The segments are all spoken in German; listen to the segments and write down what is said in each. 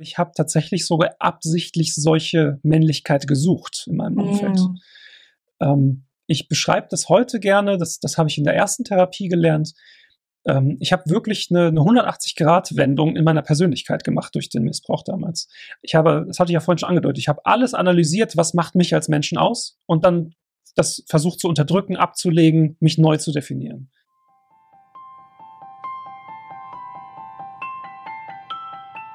Ich habe tatsächlich sogar absichtlich solche Männlichkeit gesucht in meinem Umfeld. Mm. Ähm, ich beschreibe das heute gerne, das, das habe ich in der ersten Therapie gelernt. Ähm, ich habe wirklich eine, eine 180-Grad-Wendung in meiner Persönlichkeit gemacht durch den Missbrauch damals. Ich habe, das hatte ich ja vorhin schon angedeutet, ich habe alles analysiert, was macht mich als Menschen aus und dann das versucht zu unterdrücken, abzulegen, mich neu zu definieren.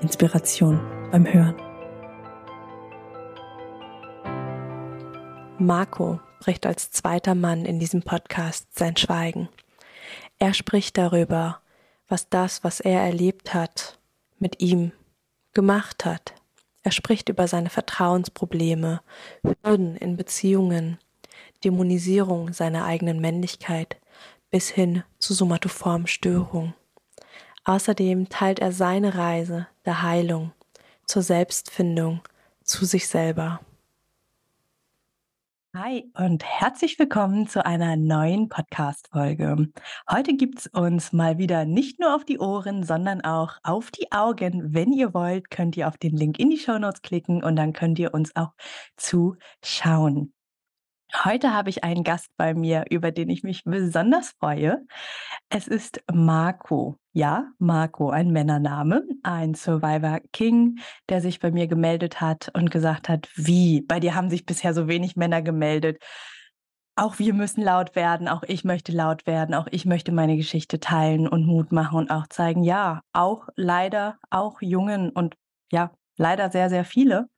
Inspiration beim Hören. Marco bricht als zweiter Mann in diesem Podcast sein Schweigen. Er spricht darüber, was das, was er erlebt hat, mit ihm gemacht hat. Er spricht über seine Vertrauensprobleme, Hürden in Beziehungen, Dämonisierung seiner eigenen Männlichkeit bis hin zu somatoformen Störungen. Außerdem teilt er seine Reise der Heilung zur Selbstfindung zu sich selber. Hi und herzlich willkommen zu einer neuen Podcast-Folge. Heute gibt es uns mal wieder nicht nur auf die Ohren, sondern auch auf die Augen. Wenn ihr wollt, könnt ihr auf den Link in die Show Notes klicken und dann könnt ihr uns auch zuschauen. Heute habe ich einen Gast bei mir, über den ich mich besonders freue. Es ist Marco. Ja, Marco, ein Männername, ein Survivor King, der sich bei mir gemeldet hat und gesagt hat, wie, bei dir haben sich bisher so wenig Männer gemeldet. Auch wir müssen laut werden, auch ich möchte laut werden, auch ich möchte meine Geschichte teilen und Mut machen und auch zeigen, ja, auch leider, auch Jungen und ja, leider sehr, sehr viele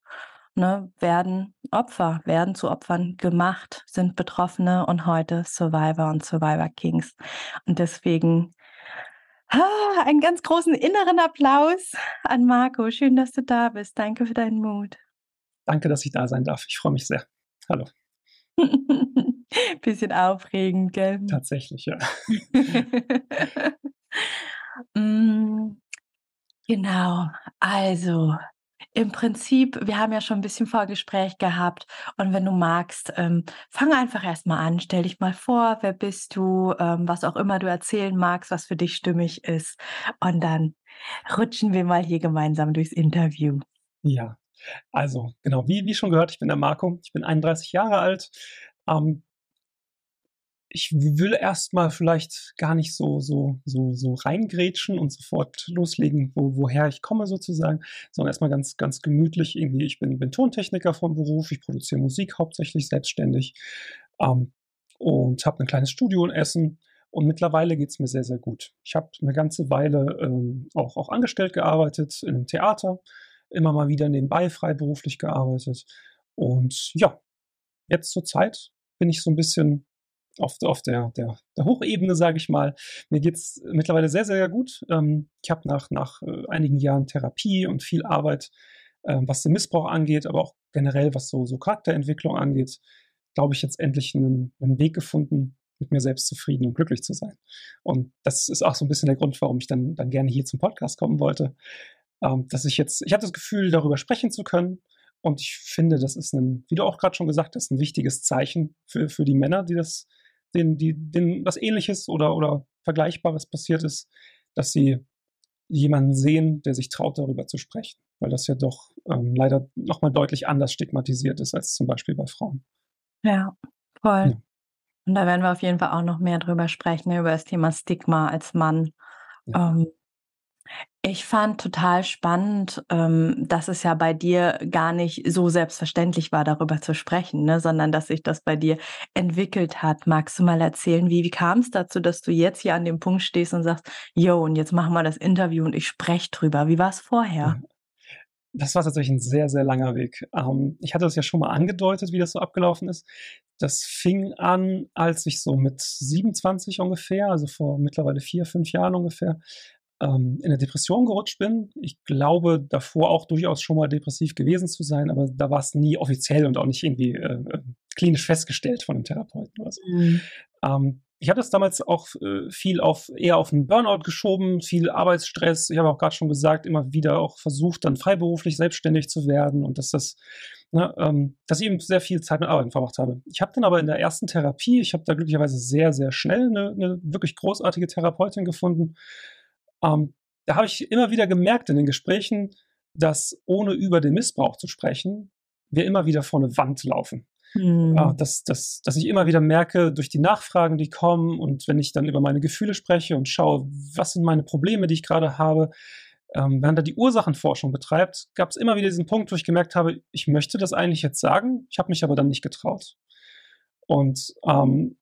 ne, werden Opfer, werden zu Opfern gemacht, sind Betroffene und heute Survivor und Survivor Kings. Und deswegen ah, einen ganz großen inneren Applaus an Marco. Schön, dass du da bist. Danke für deinen Mut. Danke, dass ich da sein darf. Ich freue mich sehr. Hallo. Bisschen aufregend, gell? Tatsächlich, ja. mm, genau. Also, im Prinzip, wir haben ja schon ein bisschen Vorgespräch gehabt und wenn du magst, ähm, fang einfach erstmal an. Stell dich mal vor, wer bist du, ähm, was auch immer du erzählen magst, was für dich stimmig ist und dann rutschen wir mal hier gemeinsam durchs Interview. Ja, also genau, wie, wie schon gehört, ich bin der Marco, ich bin 31 Jahre alt, ähm, ich will erstmal vielleicht gar nicht so, so, so, so reingrätschen und sofort loslegen, wo, woher ich komme sozusagen, sondern erstmal ganz, ganz gemütlich irgendwie. Ich bin, bin Tontechniker vom Beruf, ich produziere Musik hauptsächlich selbstständig ähm, und habe ein kleines Studio in Essen. Und mittlerweile geht es mir sehr, sehr gut. Ich habe eine ganze Weile ähm, auch, auch angestellt gearbeitet in einem Theater, immer mal wieder nebenbei freiberuflich gearbeitet. Und ja, jetzt zur Zeit bin ich so ein bisschen auf, auf der, der, der Hochebene, sage ich mal. Mir geht es mittlerweile sehr, sehr gut. Ähm, ich habe nach, nach äh, einigen Jahren Therapie und viel Arbeit, äh, was den Missbrauch angeht, aber auch generell, was so, so Charakterentwicklung angeht, glaube ich, jetzt endlich einen, einen Weg gefunden, mit mir selbst zufrieden und glücklich zu sein. Und das ist auch so ein bisschen der Grund, warum ich dann, dann gerne hier zum Podcast kommen wollte. Ähm, dass ich jetzt, ich habe das Gefühl, darüber sprechen zu können. Und ich finde, das ist ein, wie du auch gerade schon gesagt hast, ein wichtiges Zeichen für, für die Männer, die das denen, die, denen was ähnliches oder, oder Vergleichbares passiert ist, dass sie jemanden sehen, der sich traut, darüber zu sprechen. Weil das ja doch ähm, leider nochmal deutlich anders stigmatisiert ist als zum Beispiel bei Frauen. Ja, voll. Ja. Und da werden wir auf jeden Fall auch noch mehr drüber sprechen, über das Thema Stigma als Mann. Ja. Ähm, ich fand total spannend, ähm, dass es ja bei dir gar nicht so selbstverständlich war, darüber zu sprechen, ne? sondern dass sich das bei dir entwickelt hat. Magst du mal erzählen, wie, wie kam es dazu, dass du jetzt hier an dem Punkt stehst und sagst, yo, und jetzt machen wir das Interview und ich spreche drüber. Wie war es vorher? Das war tatsächlich ein sehr, sehr langer Weg. Ähm, ich hatte das ja schon mal angedeutet, wie das so abgelaufen ist. Das fing an, als ich so mit 27 ungefähr, also vor mittlerweile vier, fünf Jahren ungefähr, ähm, in eine Depression gerutscht bin. Ich glaube davor auch durchaus schon mal depressiv gewesen zu sein, aber da war es nie offiziell und auch nicht irgendwie äh, äh klinisch festgestellt von einem Therapeuten oder so. Mhm. Ähm, ich habe das damals auch äh, viel auf eher auf einen Burnout geschoben, viel Arbeitsstress. Ich habe auch gerade schon gesagt, immer wieder auch versucht, dann freiberuflich selbstständig zu werden und dass das, ne, ähm, dass ich eben sehr viel Zeit mit Arbeiten verbracht habe. Ich habe dann aber in der ersten Therapie, ich habe da glücklicherweise sehr, sehr schnell eine, eine wirklich großartige Therapeutin gefunden. Ähm, da habe ich immer wieder gemerkt in den Gesprächen, dass ohne über den Missbrauch zu sprechen, wir immer wieder vor eine Wand laufen. Mhm. Ja, dass, dass, dass ich immer wieder merke, durch die Nachfragen, die kommen und wenn ich dann über meine Gefühle spreche und schaue, was sind meine Probleme, die ich gerade habe, ähm, wenn da die Ursachenforschung betreibt, gab es immer wieder diesen Punkt, wo ich gemerkt habe, ich möchte das eigentlich jetzt sagen, ich habe mich aber dann nicht getraut. Und ähm,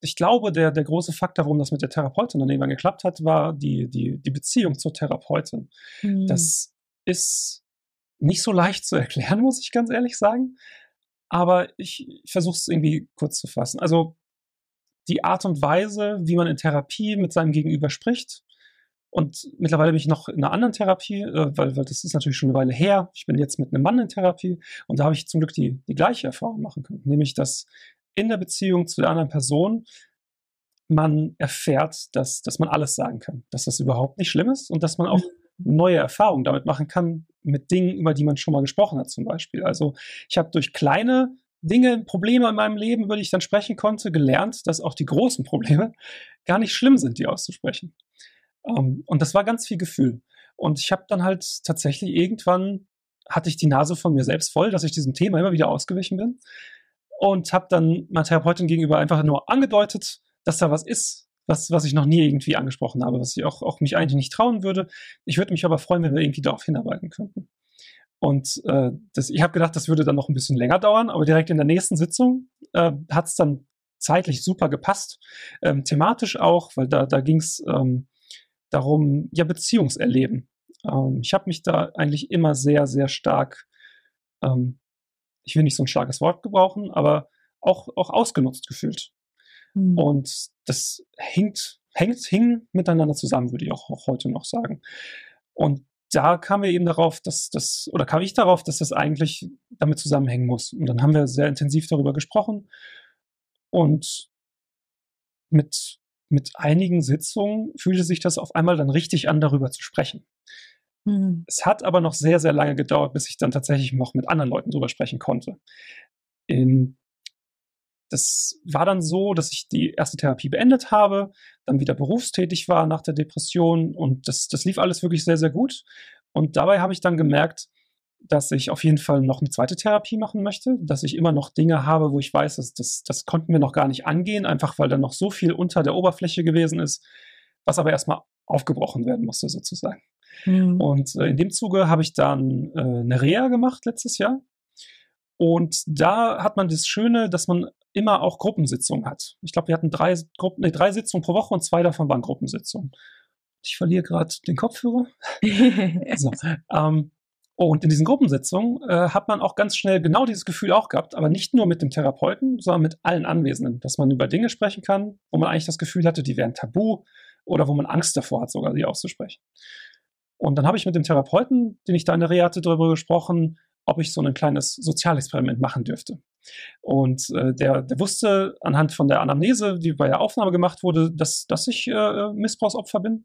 ich glaube, der, der große Faktor, warum das mit der Therapeutin dann irgendwann geklappt hat, war die, die, die Beziehung zur Therapeutin. Mhm. Das ist nicht so leicht zu erklären, muss ich ganz ehrlich sagen aber ich, ich versuche es irgendwie kurz zu fassen. Also die Art und Weise, wie man in Therapie mit seinem Gegenüber spricht. Und mittlerweile bin ich noch in einer anderen Therapie, äh, weil, weil das ist natürlich schon eine Weile her. Ich bin jetzt mit einem Mann in Therapie und da habe ich zum Glück die, die gleiche Erfahrung machen können. Nämlich, dass in der Beziehung zu der anderen Person man erfährt, dass, dass man alles sagen kann, dass das überhaupt nicht schlimm ist und dass man auch mhm neue Erfahrungen damit machen kann, mit Dingen, über die man schon mal gesprochen hat, zum Beispiel. Also ich habe durch kleine Dinge, Probleme in meinem Leben, über die ich dann sprechen konnte, gelernt, dass auch die großen Probleme gar nicht schlimm sind, die auszusprechen. Um, ähm, und das war ganz viel Gefühl. Und ich habe dann halt tatsächlich irgendwann hatte ich die Nase von mir selbst voll, dass ich diesem Thema immer wieder ausgewichen bin und habe dann meiner Therapeutin gegenüber einfach nur angedeutet, dass da was ist, was, was ich noch nie irgendwie angesprochen habe, was ich auch, auch mich eigentlich nicht trauen würde. Ich würde mich aber freuen, wenn wir irgendwie darauf hinarbeiten könnten. Und äh, das, ich habe gedacht, das würde dann noch ein bisschen länger dauern, aber direkt in der nächsten Sitzung äh, hat es dann zeitlich super gepasst. Ähm, thematisch auch, weil da, da ging es ähm, darum, ja, Beziehungserleben. Ähm, ich habe mich da eigentlich immer sehr, sehr stark, ähm, ich will nicht so ein starkes Wort gebrauchen, aber auch, auch ausgenutzt gefühlt. Mhm. Und das hängt, hängt, hing miteinander zusammen, würde ich auch, auch heute noch sagen. Und da kamen wir eben darauf, dass das, oder kam ich darauf, dass das eigentlich damit zusammenhängen muss. Und dann haben wir sehr intensiv darüber gesprochen. Und mit, mit einigen Sitzungen fühlte sich das auf einmal dann richtig an, darüber zu sprechen. Mhm. Es hat aber noch sehr, sehr lange gedauert, bis ich dann tatsächlich noch mit anderen Leuten darüber sprechen konnte. In das war dann so, dass ich die erste Therapie beendet habe, dann wieder berufstätig war nach der Depression und das, das lief alles wirklich sehr, sehr gut. Und dabei habe ich dann gemerkt, dass ich auf jeden Fall noch eine zweite Therapie machen möchte, dass ich immer noch Dinge habe, wo ich weiß, dass das, das konnten wir noch gar nicht angehen, einfach weil da noch so viel unter der Oberfläche gewesen ist, was aber erstmal aufgebrochen werden musste sozusagen. Mhm. Und äh, in dem Zuge habe ich dann äh, eine Reha gemacht letztes Jahr. Und da hat man das Schöne, dass man immer auch Gruppensitzungen hat. Ich glaube, wir hatten drei, Gruppen, nee, drei Sitzungen pro Woche und zwei davon waren Gruppensitzungen. Ich verliere gerade den Kopfhörer. so, ähm, und in diesen Gruppensitzungen äh, hat man auch ganz schnell genau dieses Gefühl auch gehabt, aber nicht nur mit dem Therapeuten, sondern mit allen Anwesenden, dass man über Dinge sprechen kann, wo man eigentlich das Gefühl hatte, die wären tabu oder wo man Angst davor hat, sogar sie auszusprechen. Und dann habe ich mit dem Therapeuten, den ich da in der Reha hatte, darüber gesprochen, ob ich so ein kleines Sozialexperiment machen dürfte. Und äh, der, der wusste anhand von der Anamnese, die bei der Aufnahme gemacht wurde, dass, dass ich äh, Missbrauchsopfer bin.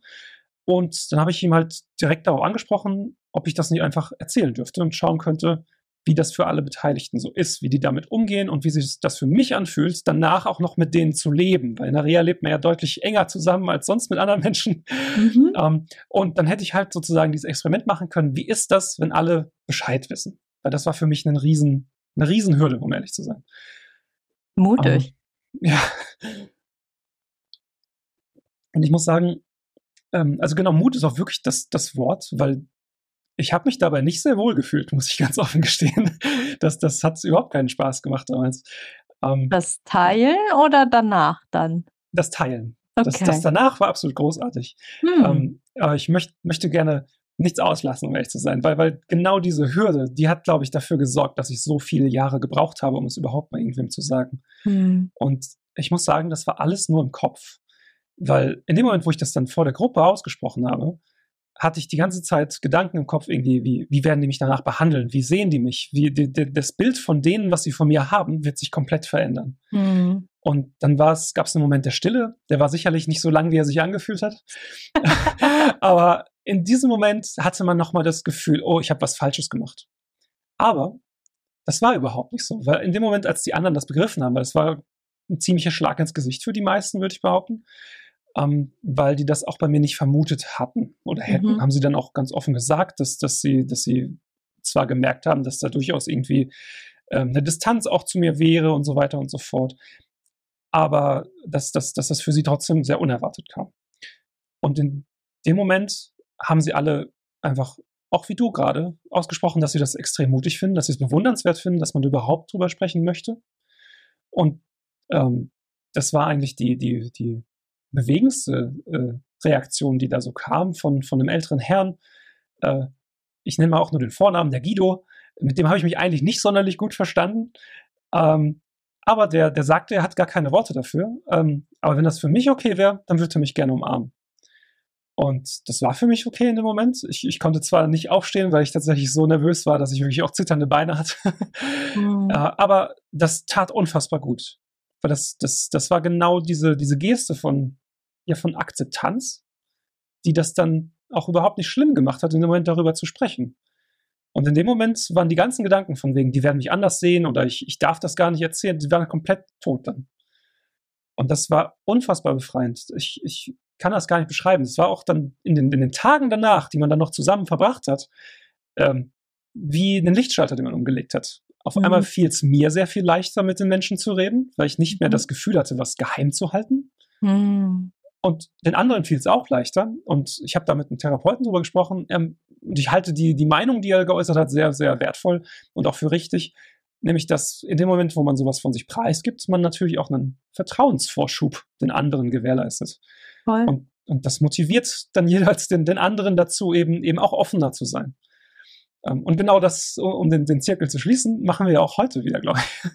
Und dann habe ich ihm halt direkt darauf angesprochen, ob ich das nicht einfach erzählen dürfte und schauen könnte, wie das für alle Beteiligten so ist, wie die damit umgehen und wie sich das für mich anfühlt, danach auch noch mit denen zu leben. Weil in der Reha lebt man ja deutlich enger zusammen als sonst mit anderen Menschen. Mhm. Ähm, und dann hätte ich halt sozusagen dieses Experiment machen können. Wie ist das, wenn alle Bescheid wissen? Weil das war für mich ein riesen, eine Riesenhürde, um ehrlich zu sein. Mutig. Ähm, ja. Und ich muss sagen, ähm, also genau, Mut ist auch wirklich das, das Wort, weil ich habe mich dabei nicht sehr wohl gefühlt, muss ich ganz offen gestehen. Das, das hat überhaupt keinen Spaß gemacht damals. Ähm, das Teilen oder danach dann? Das Teilen. Okay. Das, das danach war absolut großartig. Hm. Ähm, aber ich möcht, möchte gerne nichts auslassen, um ehrlich zu sein, weil, weil genau diese Hürde, die hat, glaube ich, dafür gesorgt, dass ich so viele Jahre gebraucht habe, um es überhaupt mal irgendwem zu sagen. Hm. Und ich muss sagen, das war alles nur im Kopf. Weil in dem Moment, wo ich das dann vor der Gruppe ausgesprochen habe, hatte ich die ganze Zeit Gedanken im Kopf irgendwie, wie, wie werden die mich danach behandeln? Wie sehen die mich? Wie, die, die, das Bild von denen, was sie von mir haben, wird sich komplett verändern. Mhm. Und dann gab es einen Moment der Stille, der war sicherlich nicht so lang, wie er sich angefühlt hat. Aber in diesem Moment hatte man nochmal das Gefühl, oh, ich habe was Falsches gemacht. Aber das war überhaupt nicht so, weil in dem Moment, als die anderen das begriffen haben, weil es war ein ziemlicher Schlag ins Gesicht für die meisten, würde ich behaupten, ähm, weil die das auch bei mir nicht vermutet hatten oder hätten, mhm. haben sie dann auch ganz offen gesagt, dass, dass, sie, dass sie zwar gemerkt haben, dass da durchaus irgendwie ähm, eine Distanz auch zu mir wäre und so weiter und so fort, aber dass, dass, dass das für sie trotzdem sehr unerwartet kam. Und in dem Moment haben sie alle einfach, auch wie du gerade, ausgesprochen, dass sie das extrem mutig finden, dass sie es bewundernswert finden, dass man überhaupt drüber sprechen möchte. Und ähm, das war eigentlich die, die, die bewegendste äh, Reaktion, die da so kam von, von einem älteren Herrn. Äh, ich nenne mal auch nur den Vornamen, der Guido. Mit dem habe ich mich eigentlich nicht sonderlich gut verstanden. Ähm, aber der, der sagte, er hat gar keine Worte dafür. Ähm, aber wenn das für mich okay wäre, dann würde er mich gerne umarmen. Und das war für mich okay in dem Moment. Ich, ich konnte zwar nicht aufstehen, weil ich tatsächlich so nervös war, dass ich wirklich auch zitternde Beine hatte. Mhm. Äh, aber das tat unfassbar gut. Weil das, das, das war genau diese, diese Geste von, ja, von Akzeptanz, die das dann auch überhaupt nicht schlimm gemacht hat, in dem Moment darüber zu sprechen. Und in dem Moment waren die ganzen Gedanken von wegen, die werden mich anders sehen oder ich, ich darf das gar nicht erzählen, die waren komplett tot dann. Und das war unfassbar befreiend. Ich, ich kann das gar nicht beschreiben. Es war auch dann in den, in den Tagen danach, die man dann noch zusammen verbracht hat, ähm, wie einen Lichtschalter, den man umgelegt hat. Auf mhm. einmal fiel es mir sehr viel leichter, mit den Menschen zu reden, weil ich nicht mehr mhm. das Gefühl hatte, was geheim zu halten. Mhm. Und den anderen fiel es auch leichter. Und ich habe da mit einem Therapeuten drüber gesprochen. Ähm, und ich halte die, die Meinung, die er geäußert hat, sehr, sehr wertvoll und auch für richtig. Nämlich, dass in dem Moment, wo man sowas von sich preisgibt, man natürlich auch einen Vertrauensvorschub den anderen gewährleistet. Voll. Und, und das motiviert dann jeweils den, den anderen dazu, eben, eben auch offener zu sein. Ähm, und genau das, um den, den Zirkel zu schließen, machen wir ja auch heute wieder, glaube ich.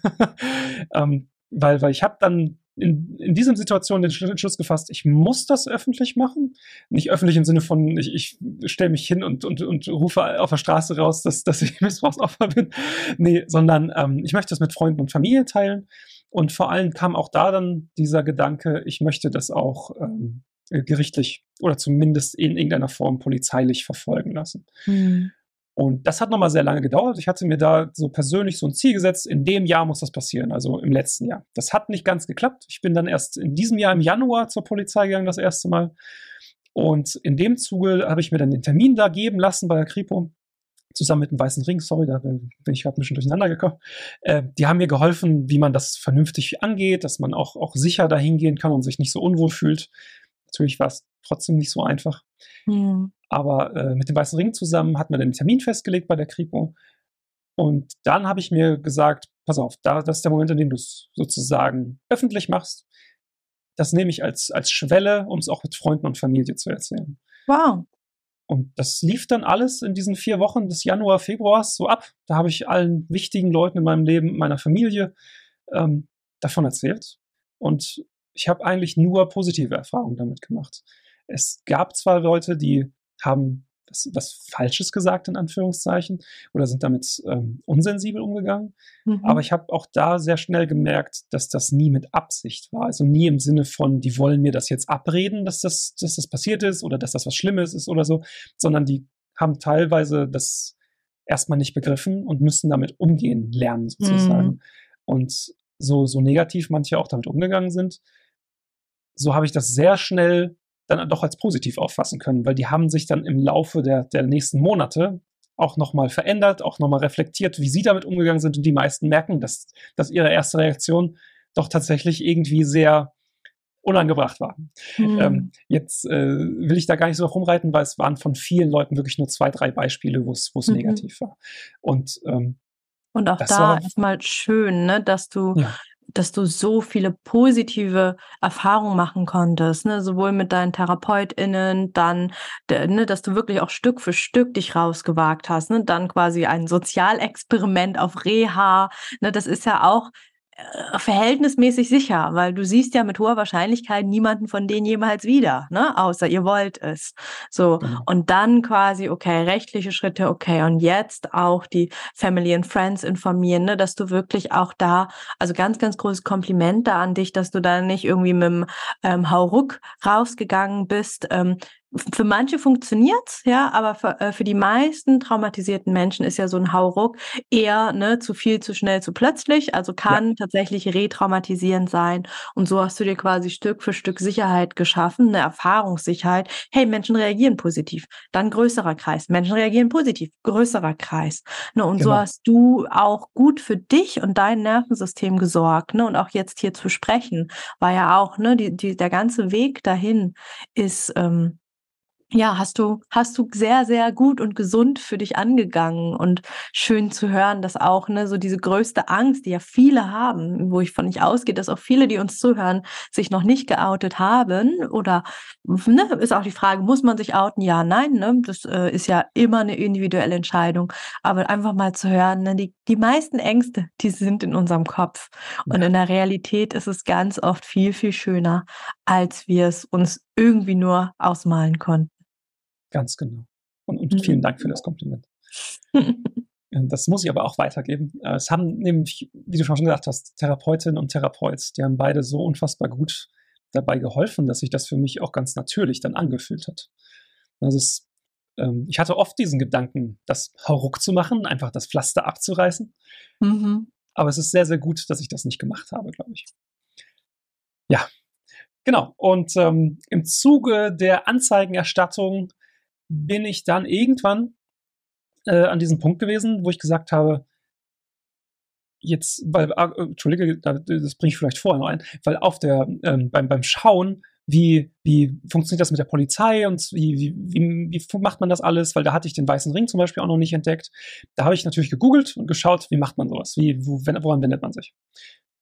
ähm, weil, weil ich habe dann in, in diesem Situation den Schluss gefasst, ich muss das öffentlich machen. Nicht öffentlich im Sinne von, ich, ich stelle mich hin und, und, und rufe auf der Straße raus, dass, dass ich Missbrauchsopfer bin. Nee, sondern ähm, ich möchte das mit Freunden und Familie teilen. Und vor allem kam auch da dann dieser Gedanke, ich möchte das auch ähm, gerichtlich oder zumindest in irgendeiner Form polizeilich verfolgen lassen. Mhm. Und das hat nochmal sehr lange gedauert. Ich hatte mir da so persönlich so ein Ziel gesetzt, in dem Jahr muss das passieren, also im letzten Jahr. Das hat nicht ganz geklappt. Ich bin dann erst in diesem Jahr im Januar zur Polizei gegangen, das erste Mal. Und in dem Zuge habe ich mir dann den Termin da geben lassen bei der Kripo, zusammen mit dem Weißen Ring. Sorry, da bin ich gerade ein bisschen durcheinander gekommen. Äh, die haben mir geholfen, wie man das vernünftig angeht, dass man auch, auch sicher dahin gehen kann und sich nicht so unwohl fühlt. Natürlich war es trotzdem nicht so einfach. Mhm. Aber äh, mit dem Weißen Ring zusammen hat man den Termin festgelegt bei der Kripo. Und dann habe ich mir gesagt, pass auf, da, das ist der Moment, in dem du es sozusagen öffentlich machst. Das nehme ich als, als Schwelle, um es auch mit Freunden und Familie zu erzählen. Wow. Und das lief dann alles in diesen vier Wochen des Januar, Februars so ab. Da habe ich allen wichtigen Leuten in meinem Leben, meiner Familie ähm, davon erzählt. Und ich habe eigentlich nur positive Erfahrungen damit gemacht. Es gab zwar Leute, die haben was, was Falsches gesagt, in Anführungszeichen, oder sind damit ähm, unsensibel umgegangen. Mhm. Aber ich habe auch da sehr schnell gemerkt, dass das nie mit Absicht war. Also nie im Sinne von, die wollen mir das jetzt abreden, dass das, dass das passiert ist oder dass das was Schlimmes ist oder so, sondern die haben teilweise das erstmal nicht begriffen und müssen damit umgehen lernen, sozusagen. Mhm. Und so, so negativ manche auch damit umgegangen sind, so habe ich das sehr schnell dann doch als positiv auffassen können, weil die haben sich dann im Laufe der, der nächsten Monate auch nochmal verändert, auch nochmal reflektiert, wie sie damit umgegangen sind und die meisten merken, dass, dass ihre erste Reaktion doch tatsächlich irgendwie sehr unangebracht war. Mhm. Ähm, jetzt äh, will ich da gar nicht so rumreiten, weil es waren von vielen Leuten wirklich nur zwei, drei Beispiele, wo es mhm. negativ war. Und ähm, und auch da erstmal schön, ne, dass du ja dass du so viele positive Erfahrungen machen konntest, ne? sowohl mit deinen TherapeutInnen, dann, ne, dass du wirklich auch Stück für Stück dich rausgewagt hast, ne? dann quasi ein Sozialexperiment auf Reha, ne? das ist ja auch verhältnismäßig sicher, weil du siehst ja mit hoher Wahrscheinlichkeit niemanden von denen jemals wieder, ne? Außer ihr wollt es. So. Genau. Und dann quasi, okay, rechtliche Schritte, okay. Und jetzt auch die Family and Friends informieren, ne? Dass du wirklich auch da, also ganz, ganz großes Kompliment da an dich, dass du da nicht irgendwie mit dem ähm, Hauruck rausgegangen bist. Ähm, für manche funktioniert's, ja, aber für, äh, für die meisten traumatisierten Menschen ist ja so ein Hauruck eher ne, zu viel, zu schnell, zu plötzlich. Also kann ja. tatsächlich retraumatisierend sein. Und so hast du dir quasi Stück für Stück Sicherheit geschaffen, eine Erfahrungssicherheit. Hey, Menschen reagieren positiv. Dann größerer Kreis. Menschen reagieren positiv. Größerer Kreis. Ne, und genau. so hast du auch gut für dich und dein Nervensystem gesorgt. Ne, und auch jetzt hier zu sprechen, war ja auch, ne, die, die, der ganze Weg dahin ist. Ähm, ja, hast du, hast du sehr, sehr gut und gesund für dich angegangen und schön zu hören, dass auch, ne, so diese größte Angst, die ja viele haben, wo ich von nicht ausgehe, dass auch viele, die uns zuhören, sich noch nicht geoutet haben oder, ne, ist auch die Frage, muss man sich outen? Ja, nein, ne, das äh, ist ja immer eine individuelle Entscheidung, aber einfach mal zu hören, ne, die, die meisten Ängste, die sind in unserem Kopf und in der Realität ist es ganz oft viel, viel schöner, als wir es uns irgendwie nur ausmalen konnten. Ganz genau. Und, und vielen Dank für das Kompliment. das muss ich aber auch weitergeben. Äh, es haben nämlich, wie du schon gesagt hast, Therapeutin und Therapeut, die haben beide so unfassbar gut dabei geholfen, dass sich das für mich auch ganz natürlich dann angefühlt hat. Das ist, ähm, ich hatte oft diesen Gedanken, das Hauruck zu machen, einfach das Pflaster abzureißen. Mhm. Aber es ist sehr, sehr gut, dass ich das nicht gemacht habe, glaube ich. Ja, genau. Und ähm, im Zuge der Anzeigenerstattung bin ich dann irgendwann äh, an diesem Punkt gewesen, wo ich gesagt habe, jetzt, weil, äh, Entschuldige, das bringe ich vielleicht vorher noch ein, weil auf der, ähm, beim, beim Schauen, wie, wie funktioniert das mit der Polizei und wie, wie, wie, macht man das alles, weil da hatte ich den weißen Ring zum Beispiel auch noch nicht entdeckt. Da habe ich natürlich gegoogelt und geschaut, wie macht man sowas, wie, wo, woran wendet man sich.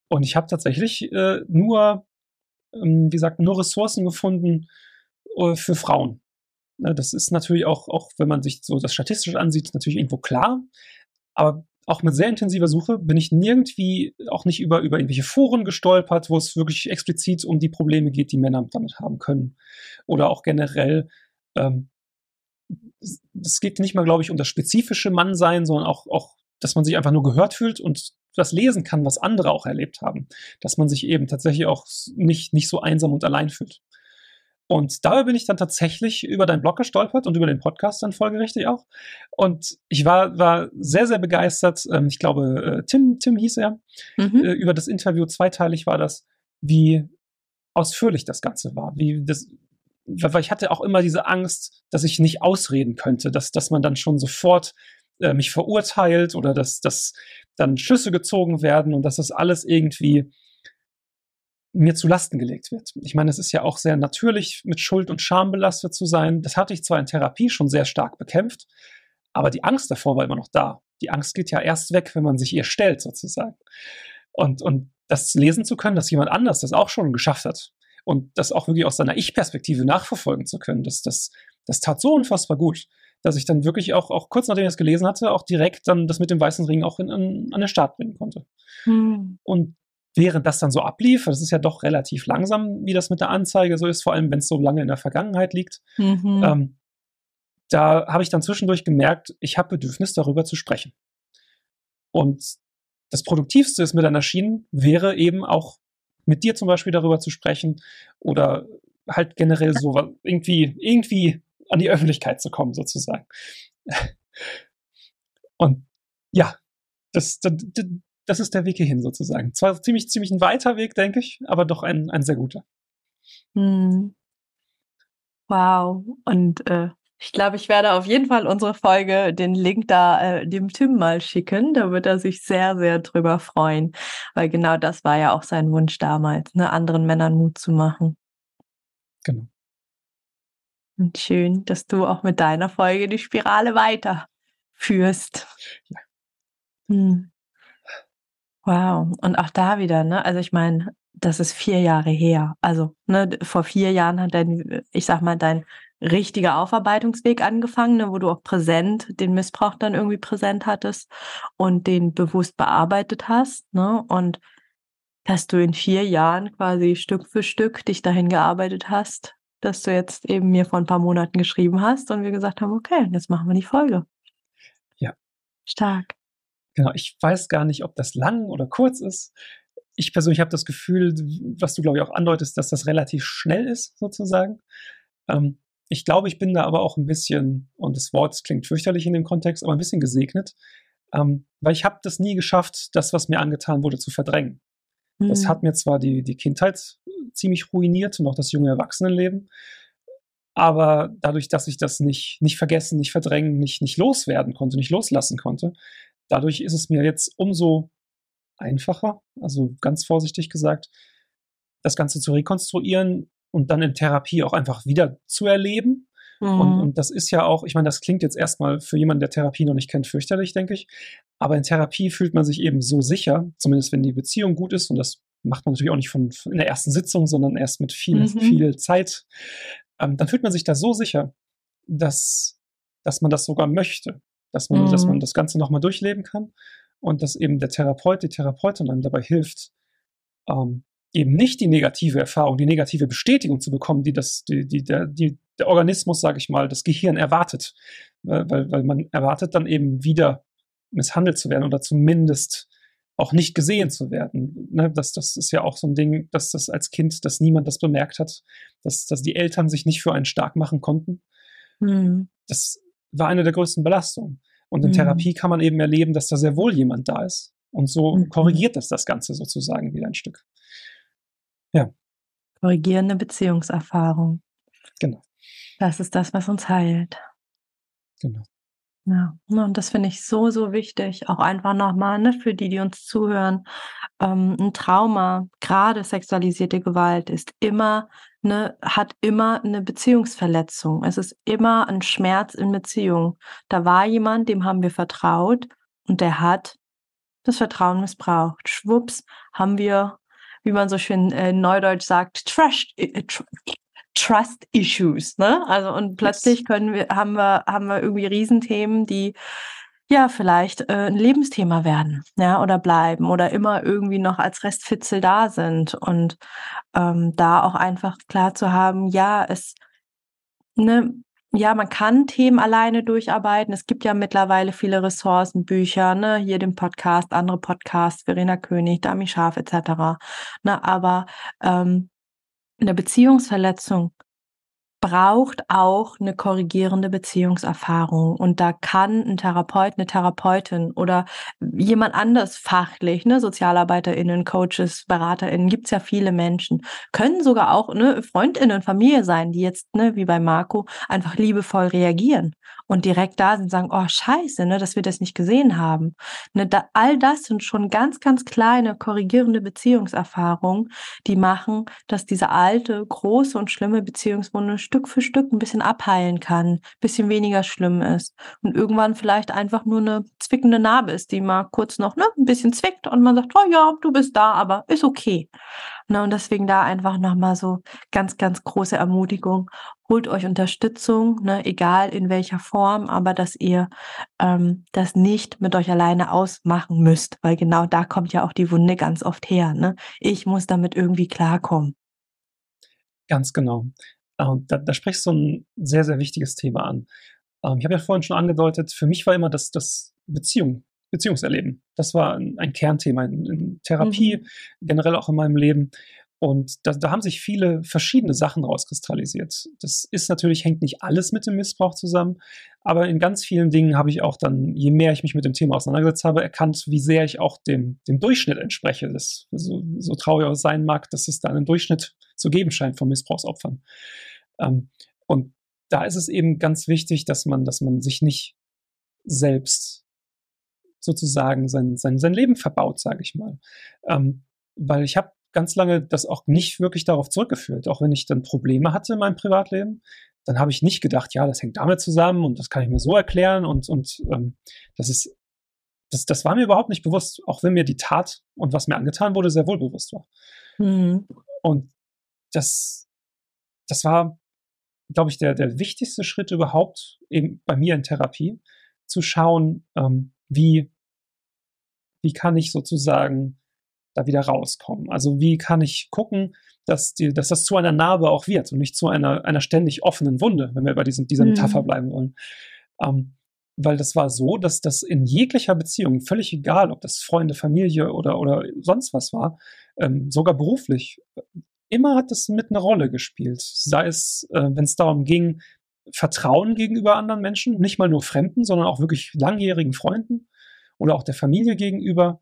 Und ich habe tatsächlich äh, nur, ähm, wie gesagt, nur Ressourcen gefunden äh, für Frauen. Ne, das ist natürlich auch, auch wenn man sich so das statistisch ansieht, natürlich irgendwo klar. Aber auch mit sehr intensiver Suche bin ich nirgendwie auch nicht über, über irgendwelche Foren gestolpert, wo es wirklich explizit um die Probleme geht, die Männer damit haben können. Oder auch generell, ähm, es geht nicht mal, glaube ich, um das spezifische Mannsein, sondern auch, auch, dass man sich einfach nur gehört fühlt und das lesen kann, was andere auch erlebt haben. Dass man sich eben tatsächlich auch nicht, nicht so einsam und allein fühlt. Und dabei bin ich dann tatsächlich über deinen Blog gestolpert und über den Podcast dann folgerichtig auch. Und ich war, war sehr, sehr begeistert. Ähm, ich glaube, äh, Tim, Tim hieß er, mhm. Äh, über das Interview, zweiteilig war das, wie ausführlich das Ganze war. Wie das, weil ich hatte auch immer diese Angst, dass ich nicht ausreden könnte, dass, dass man dann schon sofort äh, mich verurteilt oder dass, dass dann Schüsse gezogen werden und dass das alles irgendwie mir zu Lasten gelegt wird. Ich meine, es ist ja auch sehr natürlich, mit Schuld und Scham belastet zu sein. Das hatte ich zwar in Therapie schon sehr stark bekämpft, aber die Angst davor war immer noch da. Die Angst geht ja erst weg, wenn man sich ihr stellt, sozusagen. Und, und das lesen zu können, dass jemand anders das auch schon geschafft hat und das auch wirklich aus seiner Ich-Perspektive nachverfolgen zu können, das, das, das tat so unfassbar gut, dass ich dann wirklich auch, auch kurz nachdem ich das gelesen hatte, auch direkt dann das mit dem weißen Ring auch in, in, an den Start bringen konnte. Hm. Und während das dann so ablief, das ist ja doch relativ langsam, wie das mit der Anzeige so ist, vor allem wenn es so lange in der Vergangenheit liegt, mhm. ähm, da habe ich dann zwischendurch gemerkt, ich habe Bedürfnis darüber zu sprechen. Und das Produktivste ist mir dann erschienen, wäre eben auch mit dir zum Beispiel darüber zu sprechen oder halt generell so irgendwie, irgendwie an die Öffentlichkeit zu kommen, sozusagen. Und ja, das, das, das ist der Weg hierhin sozusagen. Zwar ziemlich, ziemlich ein weiter Weg, denke ich, aber doch ein, ein sehr guter. Hm. Wow. Und äh, ich glaube, ich werde auf jeden Fall unsere Folge, den Link da äh, dem Tim mal schicken. Da wird er sich sehr, sehr drüber freuen. Weil genau das war ja auch sein Wunsch damals, ne, anderen Männern Mut zu machen. Genau. Und schön, dass du auch mit deiner Folge die Spirale weiterführst. Ja. Hm. Wow. Und auch da wieder, ne? Also ich meine, das ist vier Jahre her. Also, ne, vor vier Jahren hat dein, ich sag mal, dein richtiger Aufarbeitungsweg angefangen, ne, wo du auch präsent den Missbrauch dann irgendwie präsent hattest und den bewusst bearbeitet hast. Ne? Und dass du in vier Jahren quasi Stück für Stück dich dahin gearbeitet hast, dass du jetzt eben mir vor ein paar Monaten geschrieben hast und wir gesagt haben, okay, jetzt machen wir die Folge. Ja. Stark. Genau, ich weiß gar nicht, ob das lang oder kurz ist. Ich persönlich habe das Gefühl, was du, glaube ich, auch andeutest, dass das relativ schnell ist, sozusagen. Ähm, ich glaube, ich bin da aber auch ein bisschen, und das Wort klingt fürchterlich in dem Kontext, aber ein bisschen gesegnet, ähm, weil ich habe das nie geschafft, das, was mir angetan wurde, zu verdrängen. Mhm. Das hat mir zwar die, die Kindheit ziemlich ruiniert und auch das junge Erwachsenenleben, aber dadurch, dass ich das nicht, nicht vergessen, nicht verdrängen, nicht, nicht loswerden konnte, nicht loslassen konnte, dadurch ist es mir jetzt umso einfacher, also ganz vorsichtig gesagt, das Ganze zu rekonstruieren und dann in Therapie auch einfach wieder zu erleben. Mhm. Und, und das ist ja auch, ich meine, das klingt jetzt erstmal für jemanden, der Therapie noch nicht kennt, fürchterlich, denke ich. Aber in Therapie fühlt man sich eben so sicher, zumindest wenn die Beziehung gut ist, und das macht man natürlich auch nicht von, von in der ersten Sitzung, sondern erst mit viel, mhm. viel Zeit. Ähm, dann fühlt man sich da so sicher, dass, dass man das sogar möchte dass man, mhm. dass man das Ganze nochmal durchleben kann und dass eben der Therapeut, die Therapeutin einem dabei hilft, ähm, eben nicht die negative Erfahrung, die negative Bestätigung zu bekommen, die das, die, die, der, die, der Organismus, sage ich mal, das Gehirn erwartet. Weil, weil man erwartet dann eben wieder misshandelt zu werden oder zumindest auch nicht gesehen zu werden. Ne, das, das ist ja auch so ein Ding, dass das als Kind, dass niemand das bemerkt hat, dass, dass die Eltern sich nicht für einen stark machen konnten. Mhm. Das war eine der größten Belastungen. Und in mhm. Therapie kann man eben erleben, dass da sehr wohl jemand da ist. Und so mhm. korrigiert das das Ganze sozusagen wieder ein Stück. Ja. Korrigierende Beziehungserfahrung. Genau. Das ist das, was uns heilt. Genau. Ja, und das finde ich so, so wichtig. Auch einfach nochmal, ne, für die, die uns zuhören. Ähm, ein Trauma, gerade sexualisierte Gewalt, ist immer, ne, hat immer eine Beziehungsverletzung. Es ist immer ein Schmerz in Beziehung. Da war jemand, dem haben wir vertraut und der hat das Vertrauen missbraucht. Schwupps, haben wir, wie man so schön äh, neudeutsch sagt, Trash, äh, Trust Issues, ne? Also und plötzlich können wir, haben wir, haben wir irgendwie Riesenthemen, die ja vielleicht äh, ein Lebensthema werden, ja, oder bleiben oder immer irgendwie noch als Restfitzel da sind. Und ähm, da auch einfach klar zu haben, ja, es, ne, ja, man kann Themen alleine durcharbeiten. Es gibt ja mittlerweile viele Ressourcen, Bücher, ne, hier den Podcast, andere Podcasts, Verena König, Dami Scharf etc. Ne, aber ähm, eine Beziehungsverletzung braucht auch eine korrigierende Beziehungserfahrung. Und da kann ein Therapeut, eine Therapeutin oder jemand anders fachlich, ne, SozialarbeiterInnen, Coaches, BeraterInnen, gibt's ja viele Menschen, können sogar auch ne, FreundInnen, Familie sein, die jetzt, ne, wie bei Marco, einfach liebevoll reagieren und direkt da sind, sagen, oh scheiße, ne, dass wir das nicht gesehen haben. Ne, da, all das sind schon ganz, ganz kleine korrigierende Beziehungserfahrungen, die machen, dass diese alte, große und schlimme Beziehungswunde Stück für Stück ein bisschen abheilen kann, bisschen weniger schlimm ist und irgendwann vielleicht einfach nur eine zwickende Narbe ist, die mal kurz noch ne, ein bisschen zwickt und man sagt, oh ja, du bist da, aber ist okay. Ne, und deswegen da einfach nochmal so ganz, ganz große Ermutigung. Holt euch Unterstützung, ne, egal in welcher Form, aber dass ihr ähm, das nicht mit euch alleine ausmachen müsst, weil genau da kommt ja auch die Wunde ganz oft her. Ne? Ich muss damit irgendwie klarkommen. Ganz genau. Und da, da sprichst du ein sehr, sehr wichtiges Thema an. Ähm, ich habe ja vorhin schon angedeutet, für mich war immer das, das Beziehung Beziehungserleben. Das war ein, ein Kernthema in, in Therapie, mhm. generell auch in meinem Leben. Und da, da haben sich viele verschiedene Sachen rauskristallisiert. Das ist natürlich, hängt nicht alles mit dem Missbrauch zusammen, aber in ganz vielen Dingen habe ich auch dann, je mehr ich mich mit dem Thema auseinandergesetzt habe, erkannt, wie sehr ich auch dem, dem Durchschnitt entspreche. Das, so, so traurig auch sein mag, dass es da einen Durchschnitt zu geben scheint von Missbrauchsopfern. Ähm, und da ist es eben ganz wichtig, dass man, dass man sich nicht selbst sozusagen sein, sein, sein Leben verbaut, sage ich mal. Ähm, weil ich habe ganz lange das auch nicht wirklich darauf zurückgeführt. Auch wenn ich dann Probleme hatte in meinem Privatleben, dann habe ich nicht gedacht, ja, das hängt damit zusammen und das kann ich mir so erklären und, und ähm, das ist, das, das war mir überhaupt nicht bewusst, auch wenn mir die Tat und was mir angetan wurde, sehr wohl bewusst war. Mhm. Und das, das war, glaube ich, der, der wichtigste Schritt überhaupt eben bei mir in Therapie, zu schauen, ähm, wie, wie kann ich sozusagen da wieder rauskommen? Also wie kann ich gucken, dass, die, dass das zu einer Narbe auch wird und nicht zu einer, einer ständig offenen Wunde, wenn wir bei diesem, dieser mhm. Metapher bleiben wollen. Ähm, weil das war so, dass das in jeglicher Beziehung, völlig egal, ob das Freunde, Familie oder, oder sonst was war, ähm, sogar beruflich, immer hat das mit einer Rolle gespielt. Sei es, äh, wenn es darum ging, Vertrauen gegenüber anderen Menschen, nicht mal nur Fremden, sondern auch wirklich langjährigen Freunden oder auch der Familie gegenüber,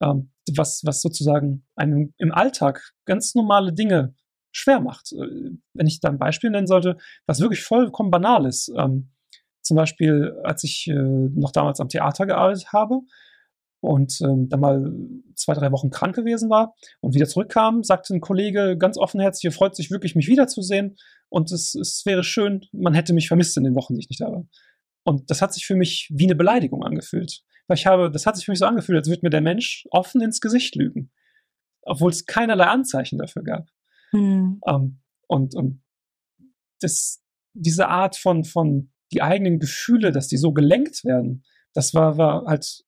ähm, was, was sozusagen einem im Alltag ganz normale Dinge schwer macht. Äh, wenn ich da ein Beispiel nennen sollte, was wirklich vollkommen banal ist. Ähm, zum Beispiel, als ich äh, noch damals am Theater gearbeitet habe und ähm, dann mal zwei, drei Wochen krank gewesen war und wieder zurückkam, sagte ein Kollege ganz offenherzig, er freut sich wirklich, mich wiederzusehen und es, es wäre schön, man hätte mich vermisst in den Wochen, die ich nicht da war. Und das hat sich für mich wie eine Beleidigung angefühlt. Weil ich habe, das hat sich für mich so angefühlt, als würde mir der Mensch offen ins Gesicht lügen. Obwohl es keinerlei Anzeichen dafür gab. Mhm. Um, und, und das, diese Art von, von die eigenen Gefühle, dass die so gelenkt werden, das war, war halt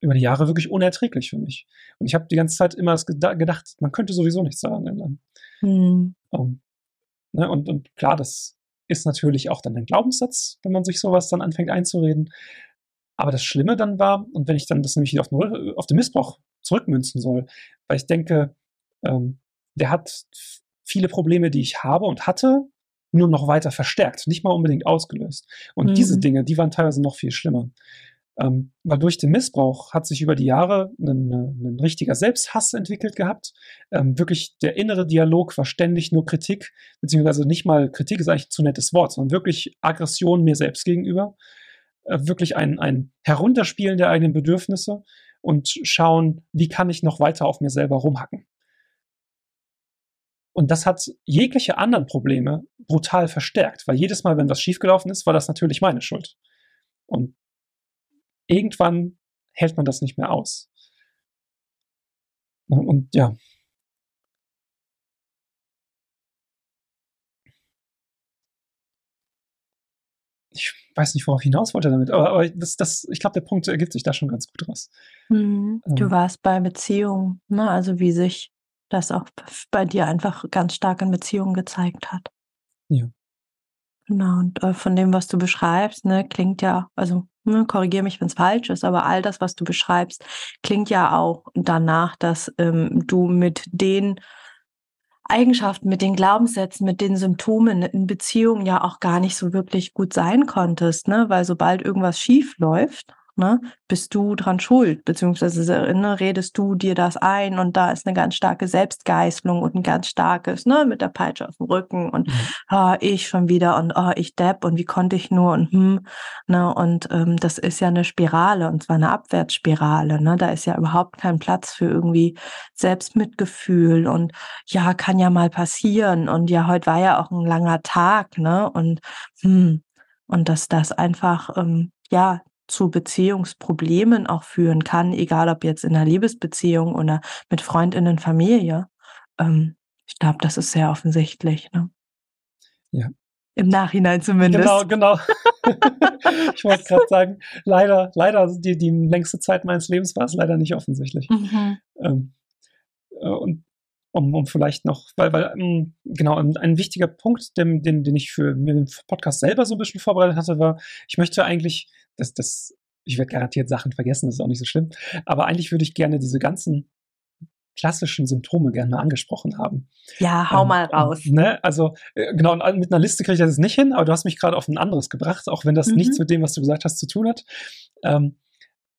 über die Jahre wirklich unerträglich für mich. Und ich habe die ganze Zeit immer gedacht, man könnte sowieso nichts daran ändern. Mhm. Um, ne, und, und klar, das ist natürlich auch dann ein Glaubenssatz, wenn man sich sowas dann anfängt einzureden. Aber das Schlimme dann war, und wenn ich dann das nämlich wieder auf, Null, auf den Missbrauch zurückmünzen soll, weil ich denke, ähm, der hat viele Probleme, die ich habe und hatte, nur noch weiter verstärkt, nicht mal unbedingt ausgelöst. Und mhm. diese Dinge, die waren teilweise noch viel schlimmer. Ähm, weil durch den Missbrauch hat sich über die Jahre ein, ein richtiger Selbsthass entwickelt gehabt. Ähm, wirklich der innere Dialog war ständig nur Kritik, beziehungsweise nicht mal Kritik ist eigentlich ein zu nettes Wort, sondern wirklich Aggression mir selbst gegenüber. Äh, wirklich ein, ein Herunterspielen der eigenen Bedürfnisse und schauen, wie kann ich noch weiter auf mir selber rumhacken. Und das hat jegliche anderen Probleme brutal verstärkt, weil jedes Mal, wenn was schiefgelaufen ist, war das natürlich meine Schuld. Und irgendwann hält man das nicht mehr aus. Und ja. Ich weiß nicht, worauf ich hinaus wollte damit, aber, aber das, das, ich glaube, der Punkt ergibt sich da schon ganz gut raus. Mhm. Du ähm, warst bei Beziehungen, ne? also wie sich das auch bei dir einfach ganz stark in Beziehungen gezeigt hat. Ja. Genau, und äh, von dem, was du beschreibst, ne, klingt ja, also ne, korrigiere mich, wenn es falsch ist, aber all das, was du beschreibst, klingt ja auch danach, dass ähm, du mit den Eigenschaften, mit den Glaubenssätzen, mit den Symptomen in Beziehungen ja auch gar nicht so wirklich gut sein konntest, ne? Weil sobald irgendwas schief läuft, ne, bist du dran schuld, beziehungsweise ne, redest du dir das ein und da ist eine ganz starke Selbstgeißelung und ein ganz starkes, ne, mit der Peitsche auf dem Rücken und mhm. oh, ich schon wieder und oh, ich depp und wie konnte ich nur und hm, ne, und ähm, das ist ja eine Spirale und zwar eine Abwärtsspirale, ne, da ist ja überhaupt kein Platz für irgendwie Selbstmitgefühl und ja, kann ja mal passieren und ja, heute war ja auch ein langer Tag, ne, und hm, und dass das einfach ähm, ja zu Beziehungsproblemen auch führen kann, egal ob jetzt in einer Liebesbeziehung oder mit Freundinnen, Familie. Ähm, ich glaube, das ist sehr offensichtlich. Ne? Ja. Im Nachhinein zumindest. Genau, genau. ich wollte gerade sagen, leider, leider, die, die längste Zeit meines Lebens war es leider nicht offensichtlich. Mhm. Ähm, äh, und um, um vielleicht noch, weil, weil, ähm, genau, ein, wichtiger Punkt, den, den, den ich für den Podcast selber so ein bisschen vorbereitet hatte, war, ich möchte eigentlich das, das, ich werde garantiert Sachen vergessen, das ist auch nicht so schlimm. Aber eigentlich würde ich gerne diese ganzen klassischen Symptome gerne mal angesprochen haben. Ja, hau ähm, mal raus. Ne? Also, äh, genau, mit einer Liste kriege ich das nicht hin, aber du hast mich gerade auf ein anderes gebracht, auch wenn das mhm. nichts mit dem, was du gesagt hast, zu tun hat. Ähm,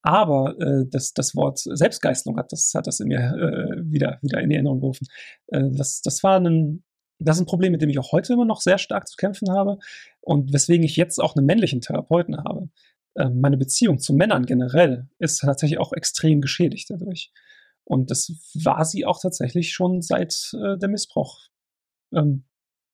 aber äh, das, das Wort Selbstgeißelung hat das, hat das in mir äh, wieder, wieder in Erinnerung gerufen. Äh, das, das war ein, das ist ein Problem, mit dem ich auch heute immer noch sehr stark zu kämpfen habe und weswegen ich jetzt auch einen männlichen Therapeuten habe. Ähm, meine Beziehung zu Männern generell ist tatsächlich auch extrem geschädigt dadurch. Und das war sie auch tatsächlich schon seit äh, der Missbrauch ähm,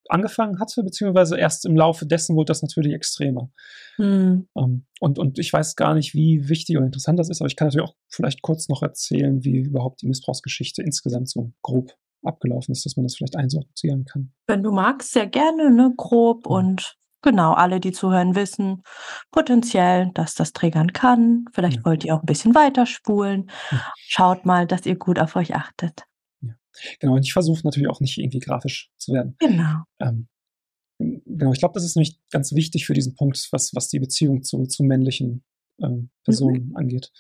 angefangen hatte, beziehungsweise erst im Laufe dessen wurde das natürlich extremer. Mhm. Um, und, und ich weiß gar nicht, wie wichtig und interessant das ist, aber ich kann natürlich auch vielleicht kurz noch erzählen, wie überhaupt die Missbrauchsgeschichte insgesamt so grob abgelaufen ist, dass man das vielleicht einsortieren kann. Wenn du magst, sehr gerne, ne, grob mhm. und genau, alle, die zuhören, wissen potenziell, dass das triggern kann. Vielleicht Ja. wollt ihr auch ein bisschen weiterspulen. Hm. Schaut mal, dass ihr gut auf euch achtet. Genau, und ich versuche natürlich auch nicht irgendwie grafisch zu werden. Genau. Ähm, genau, ich glaube, das ist nämlich ganz wichtig für diesen Punkt, was, was die Beziehung zu, zu männlichen ähm, Personen angeht.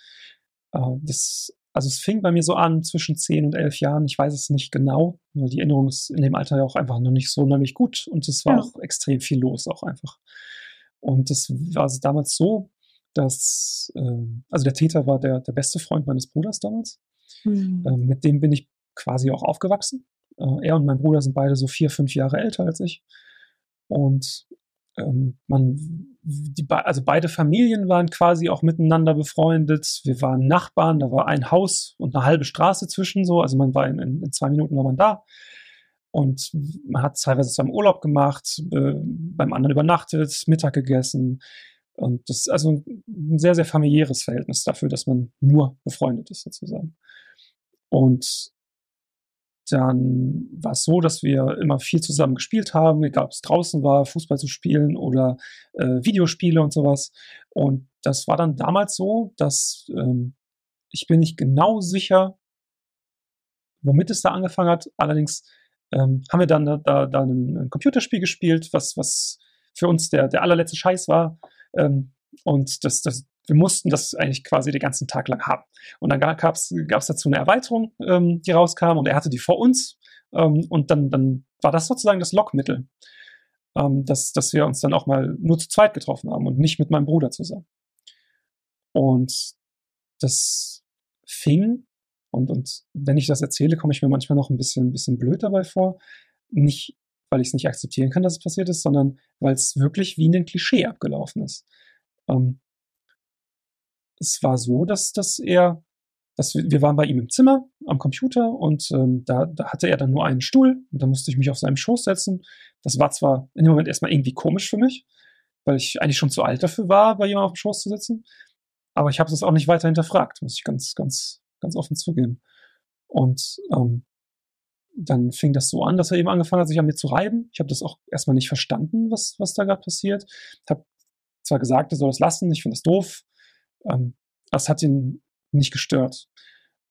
Äh, das, also es fing bei mir so an zwischen 10 und 11 Jahren. Ich weiß es nicht genau, weil die Erinnerung ist in dem Alter ja auch einfach noch nicht so sonderlich gut und es war Ja. auch extrem viel los auch einfach. Und das war also damals so, dass, ähm, also der Täter war der, der beste Freund meines Bruders damals. Hm. Ähm, mit dem bin ich quasi auch aufgewachsen. Äh, er und mein Bruder sind beide so vier, fünf Jahre älter als ich. Und ähm, man, die, also beide Familien waren quasi auch miteinander befreundet. Wir waren Nachbarn, da war ein Haus und eine halbe Straße zwischen so. Also man war in, in, in zwei Minuten war man da. Und man hat teilweise zusammen Urlaub gemacht, äh, beim anderen übernachtet, Mittag gegessen. Und das ist also ein sehr, sehr familiäres Verhältnis dafür, dass man nur befreundet ist, sozusagen. Und dann war es so, dass wir immer viel zusammen gespielt haben, egal ob es draußen war, Fußball zu spielen oder äh, Videospiele und sowas. Und das war dann damals so, dass ähm, ich bin nicht genau sicher, womit es da angefangen hat. Allerdings ähm, haben wir dann da, da, ein Computerspiel gespielt, was, was für uns der, der allerletzte Scheiß war. Ähm, und das, das, wir mussten das eigentlich quasi den ganzen Tag lang haben. Und dann gab es dazu eine Erweiterung, ähm, die rauskam und er hatte die vor uns. Ähm, und dann, dann war das sozusagen das Lockmittel, ähm, dass, dass wir uns dann auch mal nur zu zweit getroffen haben und nicht mit meinem Bruder zusammen. Und das fing, und, und wenn ich das erzähle, komme ich mir manchmal noch ein bisschen, ein bisschen blöd dabei vor. Nicht, weil ich es nicht akzeptieren kann, dass es passiert ist, sondern weil es wirklich wie in den Klischee abgelaufen ist. Ähm, es war so, dass, dass er, dass wir, wir waren bei ihm im Zimmer am Computer und ähm, da, da hatte er dann nur einen Stuhl und da musste ich mich auf seinem Schoß setzen. Das war zwar in dem Moment erstmal irgendwie komisch für mich, weil ich eigentlich schon zu alt dafür war, bei jemandem auf dem Schoß zu sitzen. Aber ich habe das auch nicht weiter hinterfragt, muss ich ganz, ganz, ganz offen zugeben. Und ähm, dann fing das so an, dass er eben angefangen hat, sich an mir zu reiben. Ich habe das auch erstmal nicht verstanden, was, was da gerade passiert. Ich habe zwar gesagt, er soll das lassen, ich finde das doof. Ähm, das hat ihn nicht gestört.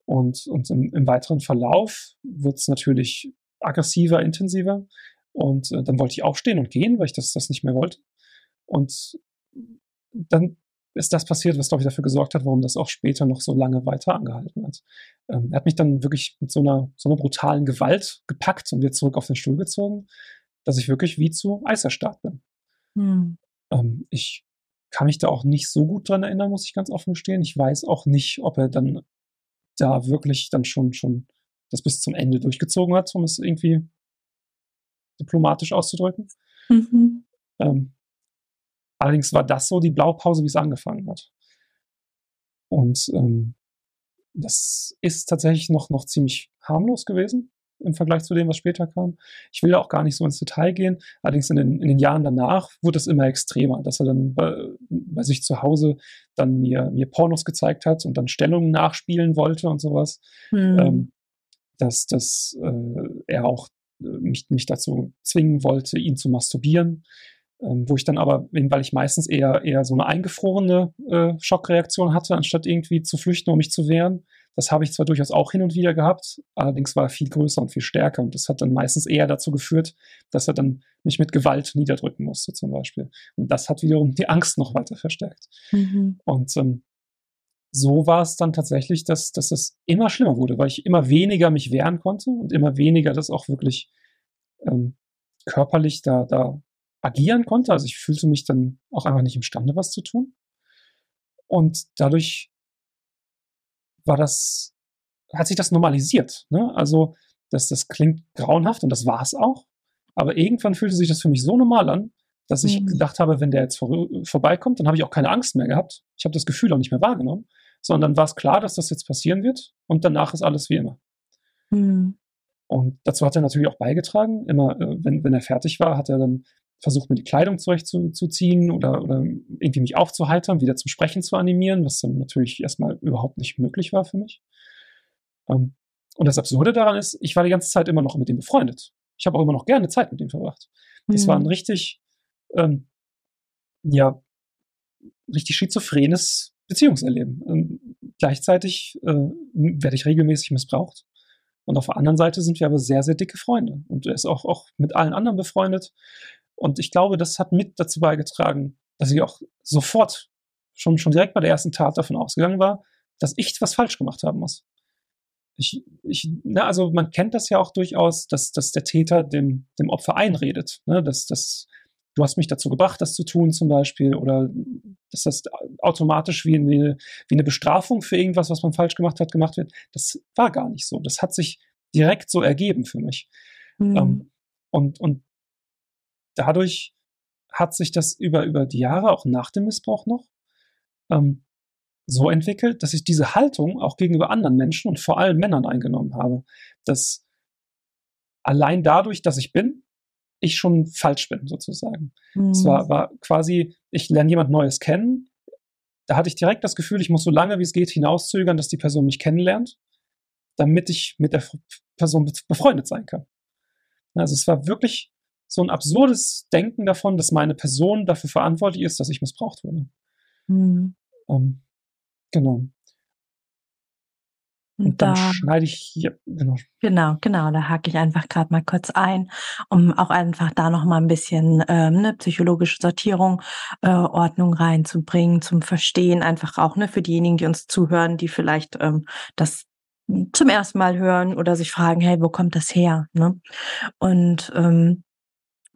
Und, und im, im weiteren Verlauf wird es natürlich aggressiver, intensiver. Und äh, dann wollte ich aufstehen und gehen, weil ich das, das nicht mehr wollte. Und dann ist das passiert, was, glaube ich, dafür gesorgt hat, warum das auch später noch so lange weiter angehalten hat. Ähm, er hat mich dann wirklich mit so einer, so einer brutalen Gewalt gepackt und wieder zurück auf den Stuhl gezogen, dass ich wirklich wie zu Eis erstarrt bin. Hm. Ähm, ich kann mich da auch nicht so gut dran erinnern, muss ich ganz offen gestehen. Ich weiß auch nicht, ob er dann da wirklich dann schon, schon das bis zum Ende durchgezogen hat, um es irgendwie diplomatisch auszudrücken. Mhm. Ähm, allerdings war das so die Blaupause, wie es angefangen hat. Und ähm, das ist tatsächlich noch, noch ziemlich harmlos gewesen im Vergleich zu dem, was später kam. Ich will da auch gar nicht so ins Detail gehen. Allerdings in den, in den Jahren danach wurde es immer extremer, dass er dann bei, bei sich zu Hause dann mir, mir Pornos gezeigt hat und dann Stellungen nachspielen wollte und sowas. Hm. Ähm, dass, dass äh, er auch äh, mich, mich dazu zwingen wollte, ihn zu masturbieren. Ähm, wo ich dann aber, weil ich meistens eher, eher so eine eingefrorene äh, Schockreaktion hatte, anstatt irgendwie zu flüchten, um mich zu wehren. Das habe ich zwar durchaus auch hin und wieder gehabt, allerdings war er viel größer und viel stärker und das hat dann meistens eher dazu geführt, dass er dann mich mit Gewalt niederdrücken musste zum Beispiel. Und das hat wiederum die Angst noch weiter verstärkt. Mhm. Und ähm, so war es dann tatsächlich, dass, dass es immer schlimmer wurde, weil ich immer weniger mich wehren konnte und immer weniger das auch wirklich ähm, körperlich da, da agieren konnte. Also ich fühlte mich dann auch einfach nicht imstande, was zu tun. Und dadurch war das, hat sich das normalisiert. Ne? Also das, das klingt grauenhaft und das war es auch. Aber irgendwann fühlte sich das für mich so normal an, dass ich Mhm. gedacht habe, wenn der jetzt vor, vorbeikommt, dann habe ich auch keine Angst mehr gehabt. Ich habe das Gefühl auch nicht mehr wahrgenommen, sondern dann war es klar, dass das jetzt passieren wird und danach ist alles wie immer. Hm. Und dazu hat er natürlich auch beigetragen. Immer, äh, wenn, wenn er fertig war, hat er dann versucht, mir die Kleidung zurechtzuziehen oder, oder irgendwie mich aufzuheitern, wieder zum Sprechen zu animieren, was dann natürlich erstmal überhaupt nicht möglich war für mich. Ähm, und das Absurde daran ist, ich war die ganze Zeit immer noch mit ihm befreundet. Ich habe auch immer noch gerne Zeit mit ihm verbracht. Das Hm. war ein richtig, ähm, ja, richtig schizophrenes Beziehungserleben. Und gleichzeitig äh, werde ich regelmäßig missbraucht. Und auf der anderen Seite sind wir aber sehr, sehr dicke Freunde. Und er ist auch, auch mit allen anderen befreundet. Und ich glaube, das hat mit dazu beigetragen, dass ich auch sofort, schon, schon direkt bei der ersten Tat davon ausgegangen war, dass ich was falsch gemacht haben muss. Ich, ich, na, also man kennt das ja auch durchaus, dass, dass der Täter dem, dem Opfer einredet. Ne? Dass, dass, du hast mich dazu gebracht, das zu tun zum Beispiel, oder dass das automatisch wie eine, wie eine Bestrafung für irgendwas, was man falsch gemacht hat, gemacht wird. Das war gar nicht so. Das hat sich direkt so ergeben für mich. Mhm. Ähm, und, und dadurch hat sich das über, über die Jahre, auch nach dem Missbrauch noch, ähm, so entwickelt, dass ich diese Haltung auch gegenüber anderen Menschen und vor allem Männern eingenommen habe. Dass allein dadurch, dass ich bin, ich schon falsch bin, sozusagen. Mhm. Es war, war quasi, ich lerne jemand Neues kennen. Da hatte ich direkt das Gefühl, ich muss so lange wie es geht hinauszögern, dass die Person mich kennenlernt, damit ich mit der Person befreundet sein kann. Also es war wirklich so ein absurdes Denken davon, dass meine Person dafür verantwortlich ist, dass ich missbraucht wurde. Mhm. Um, genau. Und dann da, schneide ich hier, genau. Genau, genau, da hake ich einfach gerade mal kurz ein, um auch einfach da nochmal ein bisschen ähm, eine psychologische Sortierung, äh, Ordnung reinzubringen, zum Verstehen, einfach auch ne, für diejenigen, die uns zuhören, die vielleicht ähm, das zum ersten Mal hören oder sich fragen, hey, wo kommt das her? Ne? Und ähm,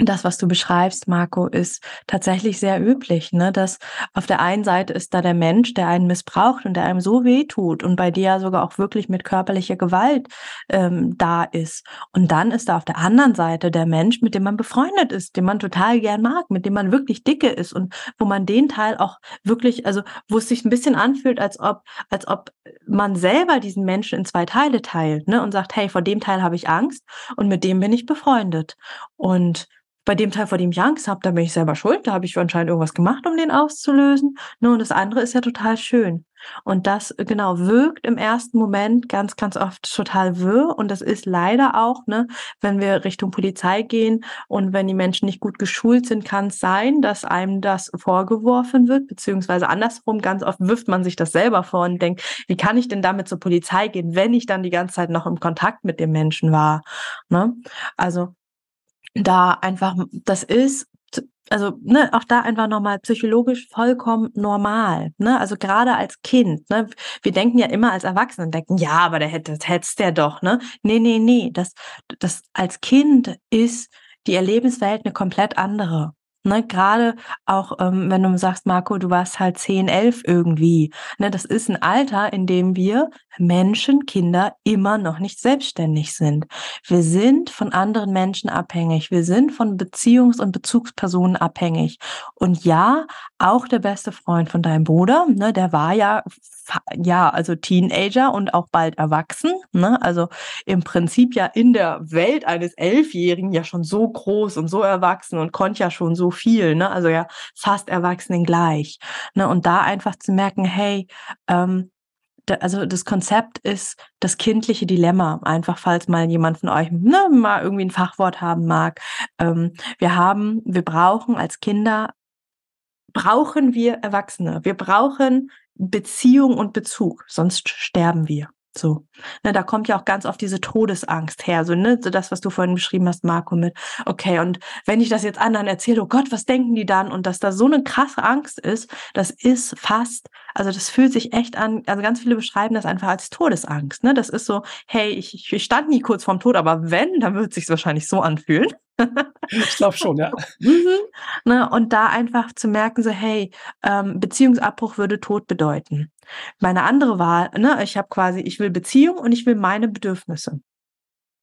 das, was du beschreibst, Marco, ist tatsächlich sehr üblich, ne? Dass auf der einen Seite ist da der Mensch, der einen missbraucht und der einem so weh tut und bei dir sogar auch wirklich mit körperlicher Gewalt ähm, da ist. Und dann ist da auf der anderen Seite der Mensch, mit dem man befreundet ist, den man total gern mag, mit dem man wirklich dicke ist und wo man den Teil auch wirklich, also wo es sich ein bisschen anfühlt, als ob, als ob man selber diesen Menschen in zwei Teile teilt, ne? Und sagt, hey, vor dem Teil habe ich Angst und mit dem bin ich befreundet. Und bei dem Teil, vor dem ich Angst habe, da bin ich selber schuld. Da habe ich anscheinend irgendwas gemacht, um den auszulösen. Und das andere ist ja total schön. Und das genau wirkt im ersten Moment ganz, ganz oft total wirr. Und das ist leider auch, ne, wenn wir Richtung Polizei gehen und wenn die Menschen nicht gut geschult sind, kann es sein, dass einem das vorgeworfen wird, beziehungsweise andersrum, ganz oft wirft man sich das selber vor und denkt, wie kann ich denn damit zur Polizei gehen, wenn ich dann die ganze Zeit noch im Kontakt mit dem Menschen war? Ne? Also da einfach, das ist, also ne, auch da einfach nochmal psychologisch vollkommen normal. Ne? Also gerade als Kind, ne, wir denken ja immer als Erwachsene denken, ja, aber der hätte, das hättest der doch, ne? Nee, nee, nee. Das, das als Kind ist die Erlebenswelt eine komplett andere. Ne, gerade auch, ähm, wenn du sagst, Marco, du warst halt 10, 11 irgendwie. Ne, das ist ein Alter, in dem wir Menschen, Kinder immer noch nicht selbstständig sind. Wir sind von anderen Menschen abhängig. Wir sind von Beziehungs- und Bezugspersonen abhängig. Und ja, auch der beste Freund von deinem Bruder, ne, der war ja ja, also Teenager und auch bald erwachsen. Ne? Also im Prinzip ja in der Welt eines Elfjährigen ja schon so groß und so erwachsen und konnte ja schon so viel. Ne? Also ja fast Erwachsenen gleich. Ne? Und da einfach zu merken, hey, ähm, also das Konzept ist das kindliche Dilemma. Einfach falls mal jemand von euch ne, mal irgendwie ein Fachwort haben mag. Ähm, wir haben, wir brauchen als Kinder brauchen wir Erwachsene. Wir brauchen Beziehung und Bezug, sonst sterben wir. So, ne, da kommt ja auch ganz oft diese Todesangst her, so ne, so das, was du vorhin beschrieben hast, Marco, mit okay, und wenn ich das jetzt anderen erzähle, oh Gott, was denken die dann? Und dass da so eine krasse Angst ist, das ist fast, also das fühlt sich echt an, also ganz viele beschreiben das einfach als Todesangst, ne? Das ist so, hey, ich, ich stand nie kurz vorm Tod, aber wenn, dann wird es sich wahrscheinlich so anfühlen. Ich glaube schon, ja. Mhm. Ne, und da einfach zu merken, so, hey, ähm, Beziehungsabbruch würde Tod bedeuten. Meine andere Wahl, ne, ich habe quasi, ich will Beziehung und ich will meine Bedürfnisse.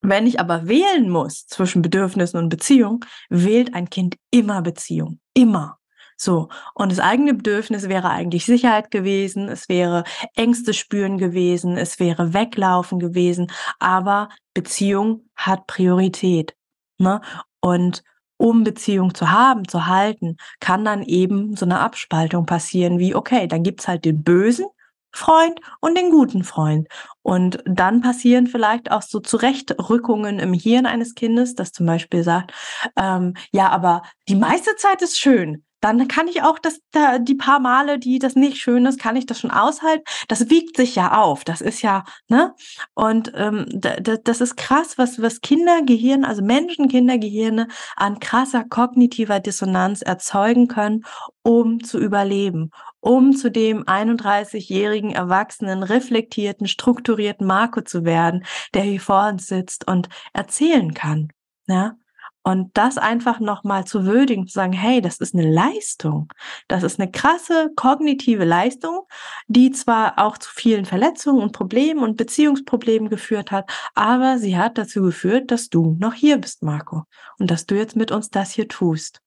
Wenn ich aber wählen muss zwischen Bedürfnissen und Beziehung, wählt ein Kind immer Beziehung. Immer. So. Und das eigene Bedürfnis wäre eigentlich Sicherheit gewesen. Es wäre Ängste spüren gewesen. Es wäre weglaufen gewesen. Aber Beziehung hat Priorität. Ne? Und um Beziehung zu haben, zu halten, kann dann eben so eine Abspaltung passieren, wie, okay, dann gibt's halt den bösen Freund und den guten Freund. Und dann passieren vielleicht auch so Zurechtrückungen im Hirn eines Kindes, das zum Beispiel sagt, ähm, ja, aber die meiste Zeit ist schön. Dann kann ich auch das, da, die paar Male, die das nicht schön ist, kann ich das schon aushalten. Das wiegt sich ja auf. Das ist ja, ne? Und ähm, das ist krass, was, was Kindergehirn, also Menschenkindergehirne an krasser kognitiver Dissonanz erzeugen können, um zu überleben, um zu dem 31-jährigen, erwachsenen, reflektierten, strukturierten Marco zu werden, der hier vor uns sitzt und erzählen kann. Ja? Und das einfach nochmal zu würdigen, zu sagen, hey, das ist eine Leistung. Das ist eine krasse kognitive Leistung, die zwar auch zu vielen Verletzungen und Problemen und Beziehungsproblemen geführt hat, aber sie hat dazu geführt, dass du noch hier bist, Marco. Und dass du jetzt mit uns das hier tust.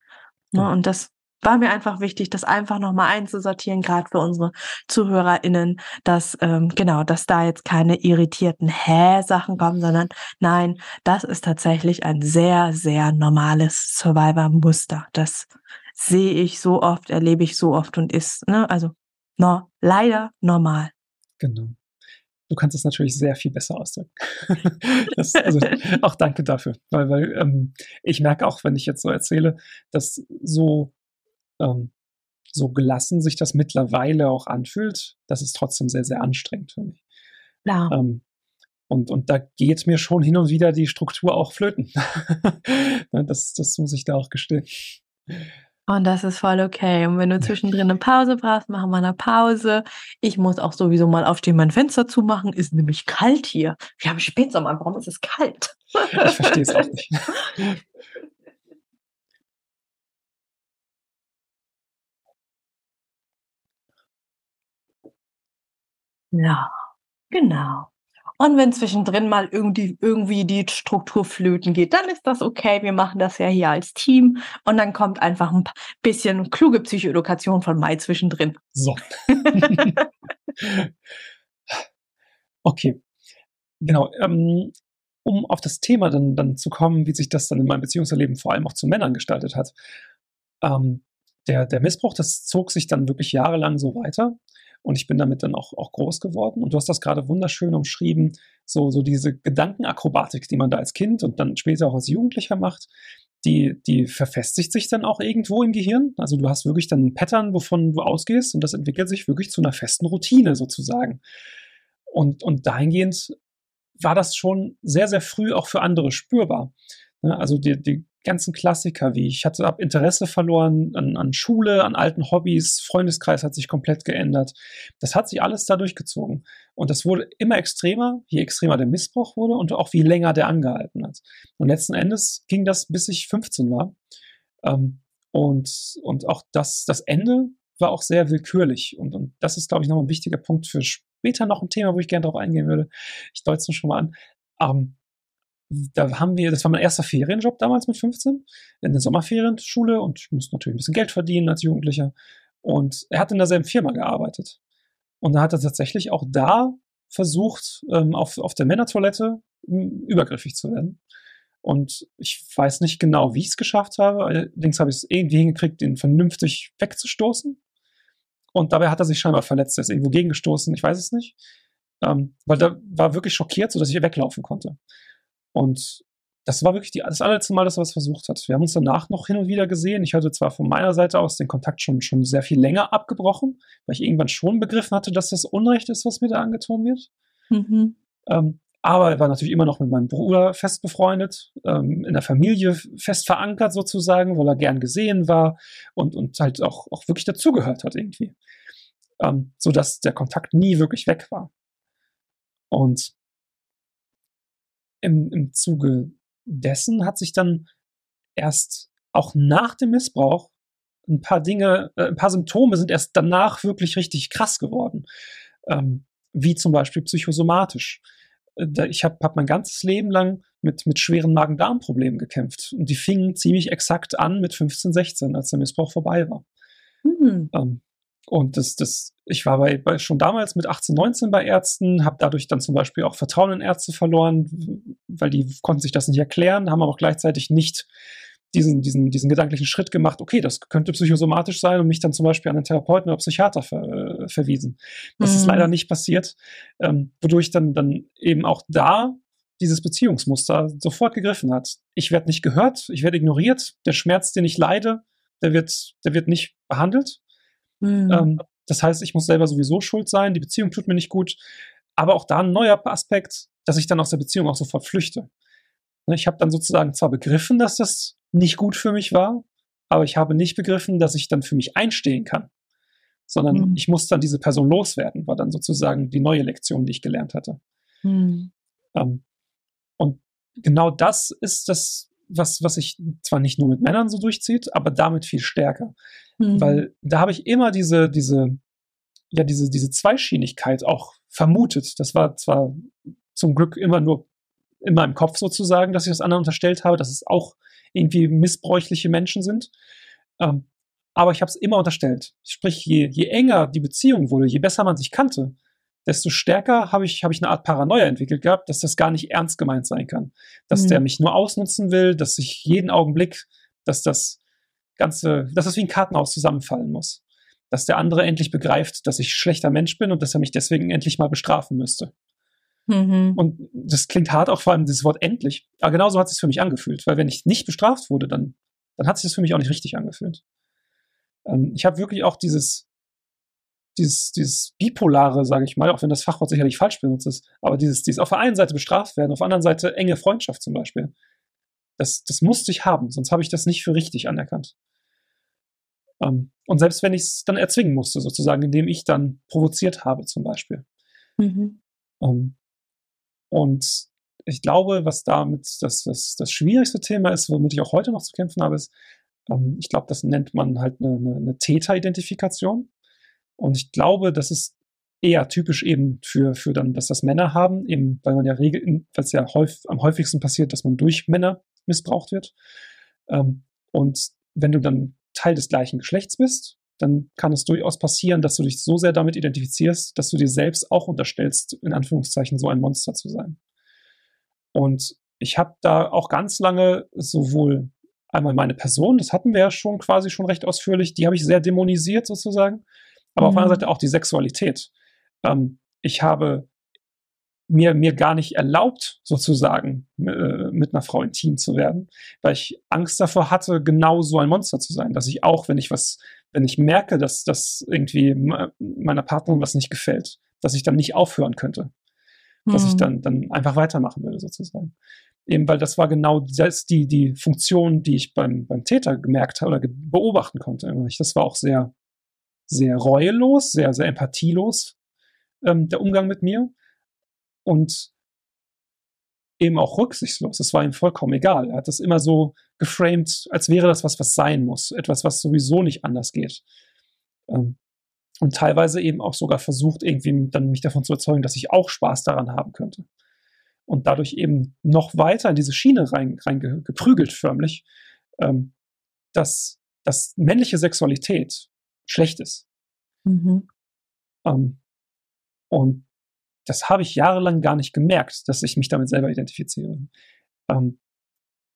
Ne? Und das war mir einfach wichtig, das einfach nochmal einzusortieren, gerade für unsere ZuhörerInnen, dass ähm, genau, dass da jetzt keine irritierten Hä-Sachen kommen, sondern nein, das ist tatsächlich ein sehr, sehr normales Survivor-Muster. Das sehe ich so oft, erlebe ich so oft und ist, ne, also no, leider normal. Genau. Du kannst es natürlich sehr viel besser ausdrücken. das, also auch danke dafür, weil, weil ähm, ich merke auch, wenn ich jetzt so erzähle, dass so ähm, so gelassen sich das mittlerweile auch anfühlt, das ist trotzdem sehr, sehr anstrengend für mich. Ja. Ähm, und, und da geht mir schon hin und wieder die Struktur auch flöten. das, das muss ich da auch gestehen. Und das ist voll okay. Und wenn du zwischendrin eine Pause brauchst, machen wir eine Pause. Ich muss auch sowieso mal aufstehen, mein Fenster zumachen. Ist nämlich kalt hier. Wir haben Spätsommer. Warum ist es kalt? Ich verstehe es auch nicht. Ja, genau. Und wenn zwischendrin mal irgendwie, irgendwie die Struktur flöten geht, dann ist das okay. Wir machen das ja hier als Team. Und dann kommt einfach ein bisschen kluge Psychoedukation von Mai zwischendrin. So. okay. Genau. Ähm, um auf das Thema dann, dann zu kommen, wie sich das dann in meinem Beziehungserleben vor allem auch zu Männern gestaltet hat. Ähm, der, der Missbrauch, das zog sich dann wirklich jahrelang so weiter. Und ich bin damit dann auch, auch groß geworden. Und du hast das gerade wunderschön umschrieben, so, so diese Gedankenakrobatik, die man da als Kind und dann später auch als Jugendlicher macht, die, die verfestigt sich dann auch irgendwo im Gehirn. Also du hast wirklich dann ein Pattern, wovon du ausgehst und das entwickelt sich wirklich zu einer festen Routine sozusagen. Und, und dahingehend war das schon sehr, sehr früh auch für andere spürbar. Ne, also die, die ganzen Klassiker, wie ich hatte ab Interesse verloren an, an Schule, an alten Hobbys, Freundeskreis hat sich komplett geändert. Das hat sich alles da durchgezogen. Und das wurde immer extremer, je extremer der Missbrauch wurde und auch wie länger der angehalten hat. Und letzten Endes ging das, bis ich 15 war. Ähm, und, und auch das, das Ende war auch sehr willkürlich. Und, und das ist, glaube ich, noch ein wichtiger Punkt für später noch ein Thema, wo ich gerne drauf eingehen würde. Ich deute es schon mal an. Ähm, da haben wir, das war mein erster Ferienjob damals mit 15, in der Sommerferienschule und ich musste natürlich ein bisschen Geld verdienen als Jugendlicher. Und er hat in derselben Firma gearbeitet. Und da hat er tatsächlich auch da versucht, ähm, auf, auf der Männertoilette ähm, übergriffig zu werden. Und ich weiß nicht genau, wie ich es geschafft habe. Allerdings habe ich es irgendwie hingekriegt, ihn vernünftig wegzustoßen. Und dabei hat er sich scheinbar verletzt. Er ist irgendwo gegengestoßen, ich weiß es nicht. Ähm, weil da war wirklich schockiert, sodass ich weglaufen konnte. Und das war wirklich die, das allerletzte Mal, dass er was versucht hat. Wir haben uns danach noch hin und wieder gesehen. Ich hatte zwar von meiner Seite aus den Kontakt schon, schon sehr viel länger abgebrochen, weil ich irgendwann schon begriffen hatte, dass das Unrecht ist, was mir da angetan wird. Mhm. Ähm, aber er war natürlich immer noch mit meinem Bruder fest befreundet, ähm, in der Familie fest verankert sozusagen, weil er gern gesehen war und, und halt auch, auch wirklich dazugehört hat irgendwie. Ähm, so dass der Kontakt nie wirklich weg war. Und im, im Zuge dessen hat sich dann erst auch nach dem Missbrauch ein paar Dinge, äh, ein paar Symptome sind erst danach wirklich richtig krass geworden. Ähm, wie zum Beispiel psychosomatisch. Äh, ich habe hab mein ganzes Leben lang mit, mit schweren Magen-Darm-Problemen gekämpft. Und die fingen ziemlich exakt an mit 15, 16, als der Missbrauch vorbei war. Mhm. Ähm, und das, das, ich war bei, bei schon damals mit 18, 19 bei Ärzten, habe dadurch dann zum Beispiel auch Vertrauen in Ärzte verloren, weil die konnten sich das nicht erklären, haben aber auch gleichzeitig nicht diesen, diesen, diesen gedanklichen Schritt gemacht, okay, das könnte psychosomatisch sein und mich dann zum Beispiel an einen Therapeuten oder Psychiater ver, äh, verwiesen. Das mhm. ist leider nicht passiert, ähm, wodurch dann, dann eben auch da dieses Beziehungsmuster sofort gegriffen hat. Ich werde nicht gehört, ich werde ignoriert, der Schmerz, den ich leide, der wird, der wird nicht behandelt. Mhm. Ähm, das heißt, ich muss selber sowieso schuld sein, die Beziehung tut mir nicht gut. Aber auch da ein neuer Aspekt, dass ich dann aus der Beziehung auch sofort flüchte. Ne, ich habe dann sozusagen zwar begriffen, dass das nicht gut für mich war, aber ich habe nicht begriffen, dass ich dann für mich einstehen kann, sondern mhm. ich muss dann diese Person loswerden, war dann sozusagen die neue Lektion, die ich gelernt hatte. Mhm. Ähm, und genau das ist das, was, was sich zwar nicht nur mit Männern so durchzieht, aber damit viel stärker. Mhm. Weil da habe ich immer diese, diese, ja, diese, diese Zweischienigkeit auch vermutet. Das war zwar zum Glück immer nur in meinem Kopf sozusagen, dass ich das anderen unterstellt habe, dass es auch irgendwie missbräuchliche Menschen sind. Ähm, aber ich habe es immer unterstellt. Sprich, je, je enger die Beziehung wurde, je besser man sich kannte, desto stärker habe ich, hab ich eine Art Paranoia entwickelt gehabt, dass das gar nicht ernst gemeint sein kann. Dass mhm. der mich nur ausnutzen will, dass ich jeden Augenblick, dass das Ganze, dass das wie ein Kartenhaus zusammenfallen muss. Dass der andere endlich begreift, dass ich schlechter Mensch bin und dass er mich deswegen endlich mal bestrafen müsste. Mhm. Und das klingt hart, auch vor allem dieses Wort endlich. Aber genauso hat es sich für mich angefühlt, weil wenn ich nicht bestraft wurde, dann, dann hat sich das für mich auch nicht richtig angefühlt. Ähm, ich habe wirklich auch dieses, dieses, dieses bipolare, sage ich mal, auch wenn das Fachwort sicherlich falsch benutzt ist, aber dieses, dieses auf der einen Seite bestraft werden, auf der anderen Seite enge Freundschaft zum Beispiel. Das, das musste ich haben, sonst habe ich das nicht für richtig anerkannt. Ähm, und selbst wenn ich es dann erzwingen musste, sozusagen, indem ich dann provoziert habe, zum Beispiel. Mhm. Um, und ich glaube, was damit das, das, das schwierigste Thema ist, womit ich auch heute noch zu kämpfen habe, ist, ähm, ich glaube, das nennt man halt eine, eine, eine Täteridentifikation. Und ich glaube, das ist eher typisch eben für, für dann, dass das Männer haben, eben weil man ja regelt, weil es ja häufig, am häufigsten passiert, dass man durch Männer missbraucht wird. Ähm, und wenn du dann Teil des gleichen Geschlechts bist, dann kann es durchaus passieren, dass du dich so sehr damit identifizierst, dass du dir selbst auch unterstellst, in Anführungszeichen so ein Monster zu sein. Und ich habe da auch ganz lange sowohl einmal meine Person, das hatten wir ja schon quasi schon recht ausführlich, die habe ich sehr dämonisiert sozusagen, aber mhm. auf der anderen Seite auch die Sexualität. Ähm, ich habe mir, mir gar nicht erlaubt, sozusagen, äh, mit einer Frau intim zu werden, weil ich Angst davor hatte, genau so ein Monster zu sein, dass ich auch, wenn ich was, wenn ich merke, dass das irgendwie meiner Partnerin was nicht gefällt, dass ich dann nicht aufhören könnte. Mhm. Dass ich hm. dann, dann einfach weitermachen würde, sozusagen. Eben weil das war genau das, die, die Funktion, die ich beim, beim Täter gemerkt habe oder beobachten konnte. Das war auch sehr, sehr reuelos, sehr, sehr empathielos, ähm, der Umgang mit mir und eben auch rücksichtslos. Es war ihm vollkommen egal. Er hat das immer so geframed, als wäre das was, was sein muss. Etwas, was sowieso nicht anders geht. Ähm, und teilweise eben auch sogar versucht, irgendwie dann mich davon zu überzeugen, dass ich auch Spaß daran haben könnte. Und dadurch eben noch weiter in diese Schiene rein, rein geprügelt förmlich, ähm, dass, dass männliche Sexualität schlecht ist. Mhm. Ähm, und das habe ich jahrelang gar nicht gemerkt, dass ich mich damit selber identifiziere. Ähm,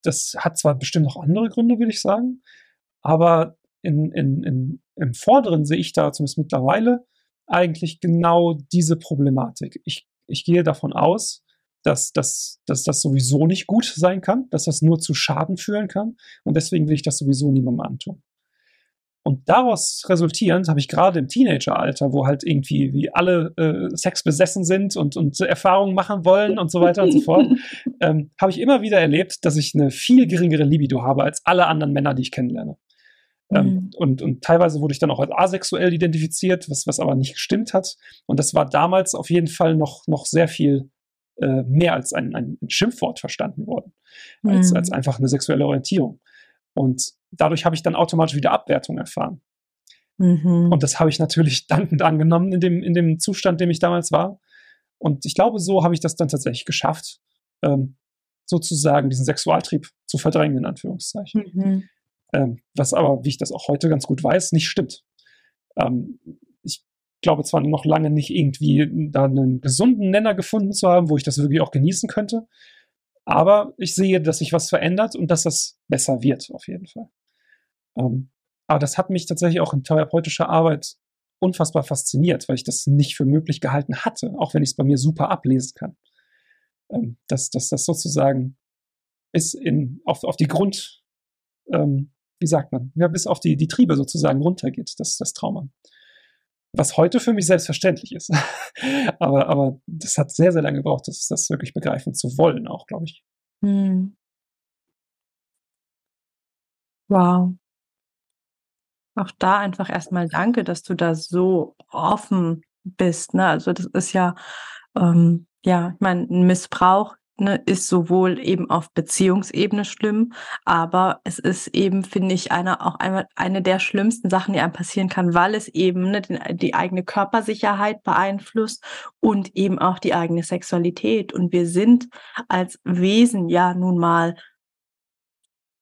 das hat zwar bestimmt noch andere Gründe, würde ich sagen, aber in, in, in, im Vorderen sehe ich da zumindest mittlerweile eigentlich genau diese Problematik. Ich, ich gehe davon aus, dass, dass, dass das sowieso nicht gut sein kann, dass das nur zu Schaden führen kann und deswegen will ich das sowieso niemandem antun. Und daraus resultierend habe ich gerade im Teenageralter, wo halt irgendwie wie alle äh, Sex besessen sind und, und Erfahrungen machen wollen und so weiter und so fort, ähm, habe ich immer wieder erlebt, dass ich eine viel geringere Libido habe als alle anderen Männer, die ich kennenlerne. Ähm, mhm. und, und teilweise wurde ich dann auch als asexuell identifiziert, was, was aber nicht gestimmt hat. Und das war damals auf jeden Fall noch, noch sehr viel äh, mehr als ein, ein Schimpfwort verstanden worden, als, mhm. als einfach eine sexuelle Orientierung. Und dadurch habe ich dann automatisch wieder Abwertung erfahren. Mhm. Und das habe ich natürlich dankend angenommen in dem, in dem Zustand, in dem ich damals war. Und ich glaube, so habe ich das dann tatsächlich geschafft, ähm, sozusagen diesen Sexualtrieb zu verdrängen, in Anführungszeichen. Mhm. Ähm, was aber, wie ich das auch heute ganz gut weiß, nicht stimmt. Ähm, ich glaube zwar noch lange nicht irgendwie da einen gesunden Nenner gefunden zu haben, wo ich das wirklich auch genießen könnte. Aber ich sehe, dass sich was verändert und dass das besser wird, auf jeden Fall. Ähm, aber das hat mich tatsächlich auch in therapeutischer Arbeit unfassbar fasziniert, weil ich das nicht für möglich gehalten hatte, auch wenn ich es bei mir super ablesen kann. Ähm, dass, dass das sozusagen ist in, auf, auf die Grund, ähm, wie sagt man, ja, bis auf die, die Triebe sozusagen runtergeht, das, das Trauma. Was heute für mich selbstverständlich ist. aber, aber das hat sehr, sehr lange gebraucht, das, das wirklich begreifen zu wollen, auch, glaube ich. Hm. Wow. Auch da einfach erstmal danke, dass du da so offen bist. Ne? Also das ist ja, ähm, ja, ich meine, Missbrauch ne, ist sowohl eben auf Beziehungsebene schlimm, aber es ist eben, finde ich, eine, auch eine, eine der schlimmsten Sachen, die einem passieren kann, weil es eben ne, die, die eigene Körpersicherheit beeinflusst und eben auch die eigene Sexualität. Und wir sind als Wesen ja nun mal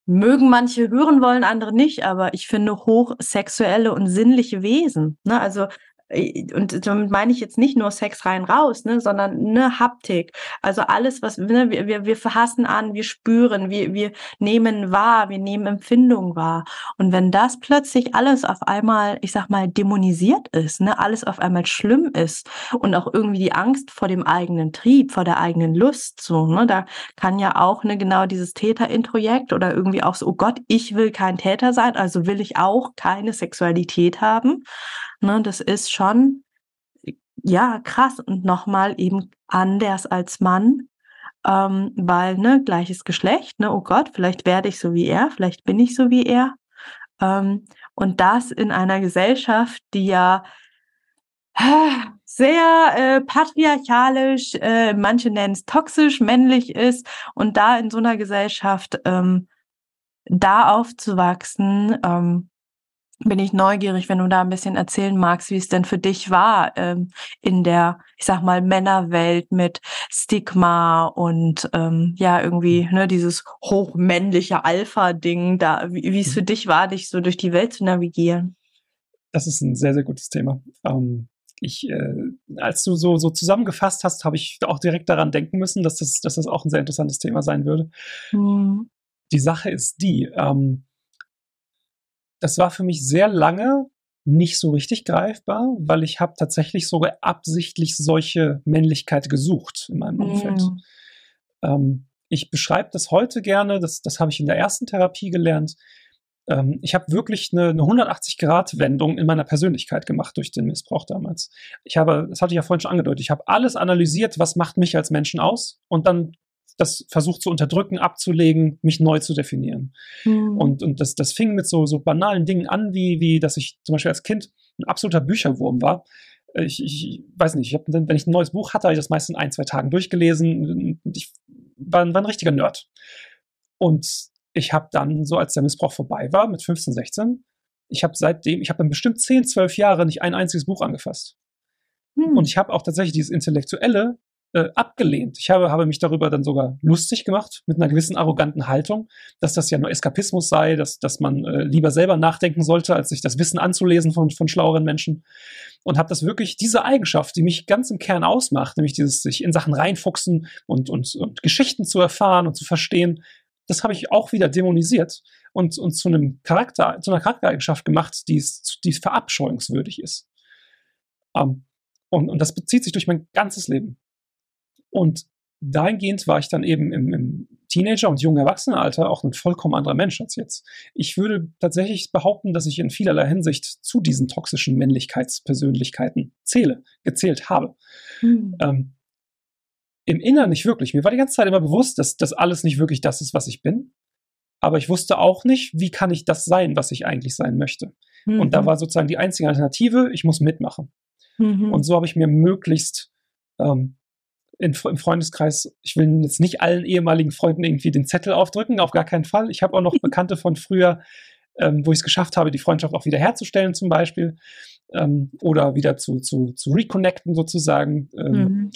mögen manche hören wollen, andere nicht, aber ich finde hochsexuelle und sinnliche Wesen. Ne? Also und damit meine ich jetzt nicht nur Sex rein raus, ne, sondern eine Haptik. Also alles, was ne, wir, wir, wir verhassen an, wir spüren, wir, wir nehmen wahr, wir nehmen Empfindung wahr. Und wenn das plötzlich alles auf einmal, ich sag mal, dämonisiert ist, ne, alles auf einmal schlimm ist und auch irgendwie die Angst vor dem eigenen Trieb, vor der eigenen Lust, so, ne, da kann ja auch ne, genau dieses Täterintrojekt oder irgendwie auch so, oh Gott, ich will kein Täter sein, also will ich auch keine Sexualität haben. Ne, das ist schon, ja, krass und nochmal eben anders als Mann, ähm, weil, ne, gleiches Geschlecht, ne, oh Gott, vielleicht werde ich so wie er, vielleicht bin ich so wie er. Ähm, und das in einer Gesellschaft, die ja sehr äh, patriarchalisch, äh, manche nennen es toxisch, männlich ist und da in so einer Gesellschaft ähm, da aufzuwachsen, ähm, bin ich neugierig, wenn du da ein bisschen erzählen magst, wie es denn für dich war ähm, in der, ich sag mal, Männerwelt mit Stigma und ähm, ja, irgendwie ne, dieses hochmännliche Alpha-Ding, da, wie, wie es für mhm. dich war, dich so durch die Welt zu navigieren. Das ist ein sehr, sehr gutes Thema. Ähm, ich, äh, als du so, so zusammengefasst hast, habe ich auch direkt daran denken müssen, dass das, dass das auch ein sehr interessantes Thema sein würde. Mhm. Die Sache ist die, ähm, das war für mich sehr lange nicht so richtig greifbar, weil ich habe tatsächlich sogar absichtlich solche Männlichkeit gesucht in meinem Umfeld. Mhm. Ähm, ich beschreibe das heute gerne, das, das habe ich in der ersten Therapie gelernt. Ähm, ich habe wirklich eine, eine 180-Grad-Wendung in meiner Persönlichkeit gemacht durch den Missbrauch damals. Ich habe, das hatte ich ja vorhin schon angedeutet, ich habe alles analysiert, was macht mich als Menschen aus und dann das versucht zu unterdrücken, abzulegen, mich neu zu definieren. Mhm. Und, und das, das fing mit so, so banalen Dingen an, wie, wie, dass ich zum Beispiel als Kind ein absoluter Bücherwurm war. Ich, ich weiß nicht, ich hab, wenn ich ein neues Buch hatte, habe ich das meist in ein, zwei Tagen durchgelesen. Ich war, war ein richtiger Nerd. Und ich habe dann, so als der Missbrauch vorbei war, mit 15, 16, ich habe seitdem, ich habe dann bestimmt 10, 12 Jahre nicht ein einziges Buch angefasst. Hm. Und ich habe auch tatsächlich dieses Intellektuelle äh, abgelehnt. Ich habe, habe mich darüber dann sogar lustig gemacht, mit einer gewissen arroganten Haltung, dass das ja nur Eskapismus sei, dass, dass man äh, lieber selber nachdenken sollte, als sich das Wissen anzulesen von, von schlaueren Menschen. Und habe das wirklich, diese Eigenschaft, die mich ganz im Kern ausmacht, nämlich dieses sich in Sachen reinfuchsen und, und, und Geschichten zu erfahren und zu verstehen, das habe ich auch wieder dämonisiert und, und zu einem Charakter, zu einer Charaktereigenschaft gemacht, die, die verabscheuungswürdig ist. Ähm, und, und das bezieht sich durch mein ganzes Leben. Und dahingehend war ich dann eben im, im Teenager- und jungen Erwachsenenalter auch ein vollkommen anderer Mensch als jetzt. Ich würde tatsächlich behaupten, dass ich in vielerlei Hinsicht zu diesen toxischen Männlichkeitspersönlichkeiten zähle, gezählt habe. Mhm. Ähm, Im Inneren nicht wirklich. Mir war die ganze Zeit immer bewusst, dass das alles nicht wirklich das ist, was ich bin. Aber ich wusste auch nicht, wie kann ich das sein, was ich eigentlich sein möchte. Mhm. Und da mhm. war sozusagen die einzige Alternative, ich muss mitmachen. Mhm. Und so habe ich mir möglichst ähm, in, im Freundeskreis, ich will jetzt nicht allen ehemaligen Freunden irgendwie den Zettel aufdrücken, auf gar keinen Fall. Ich habe auch noch Bekannte von früher, ähm, wo ich es geschafft habe, die Freundschaft auch wieder herzustellen zum Beispiel ähm, oder wieder zu, zu, zu reconnecten sozusagen. Ähm, mhm.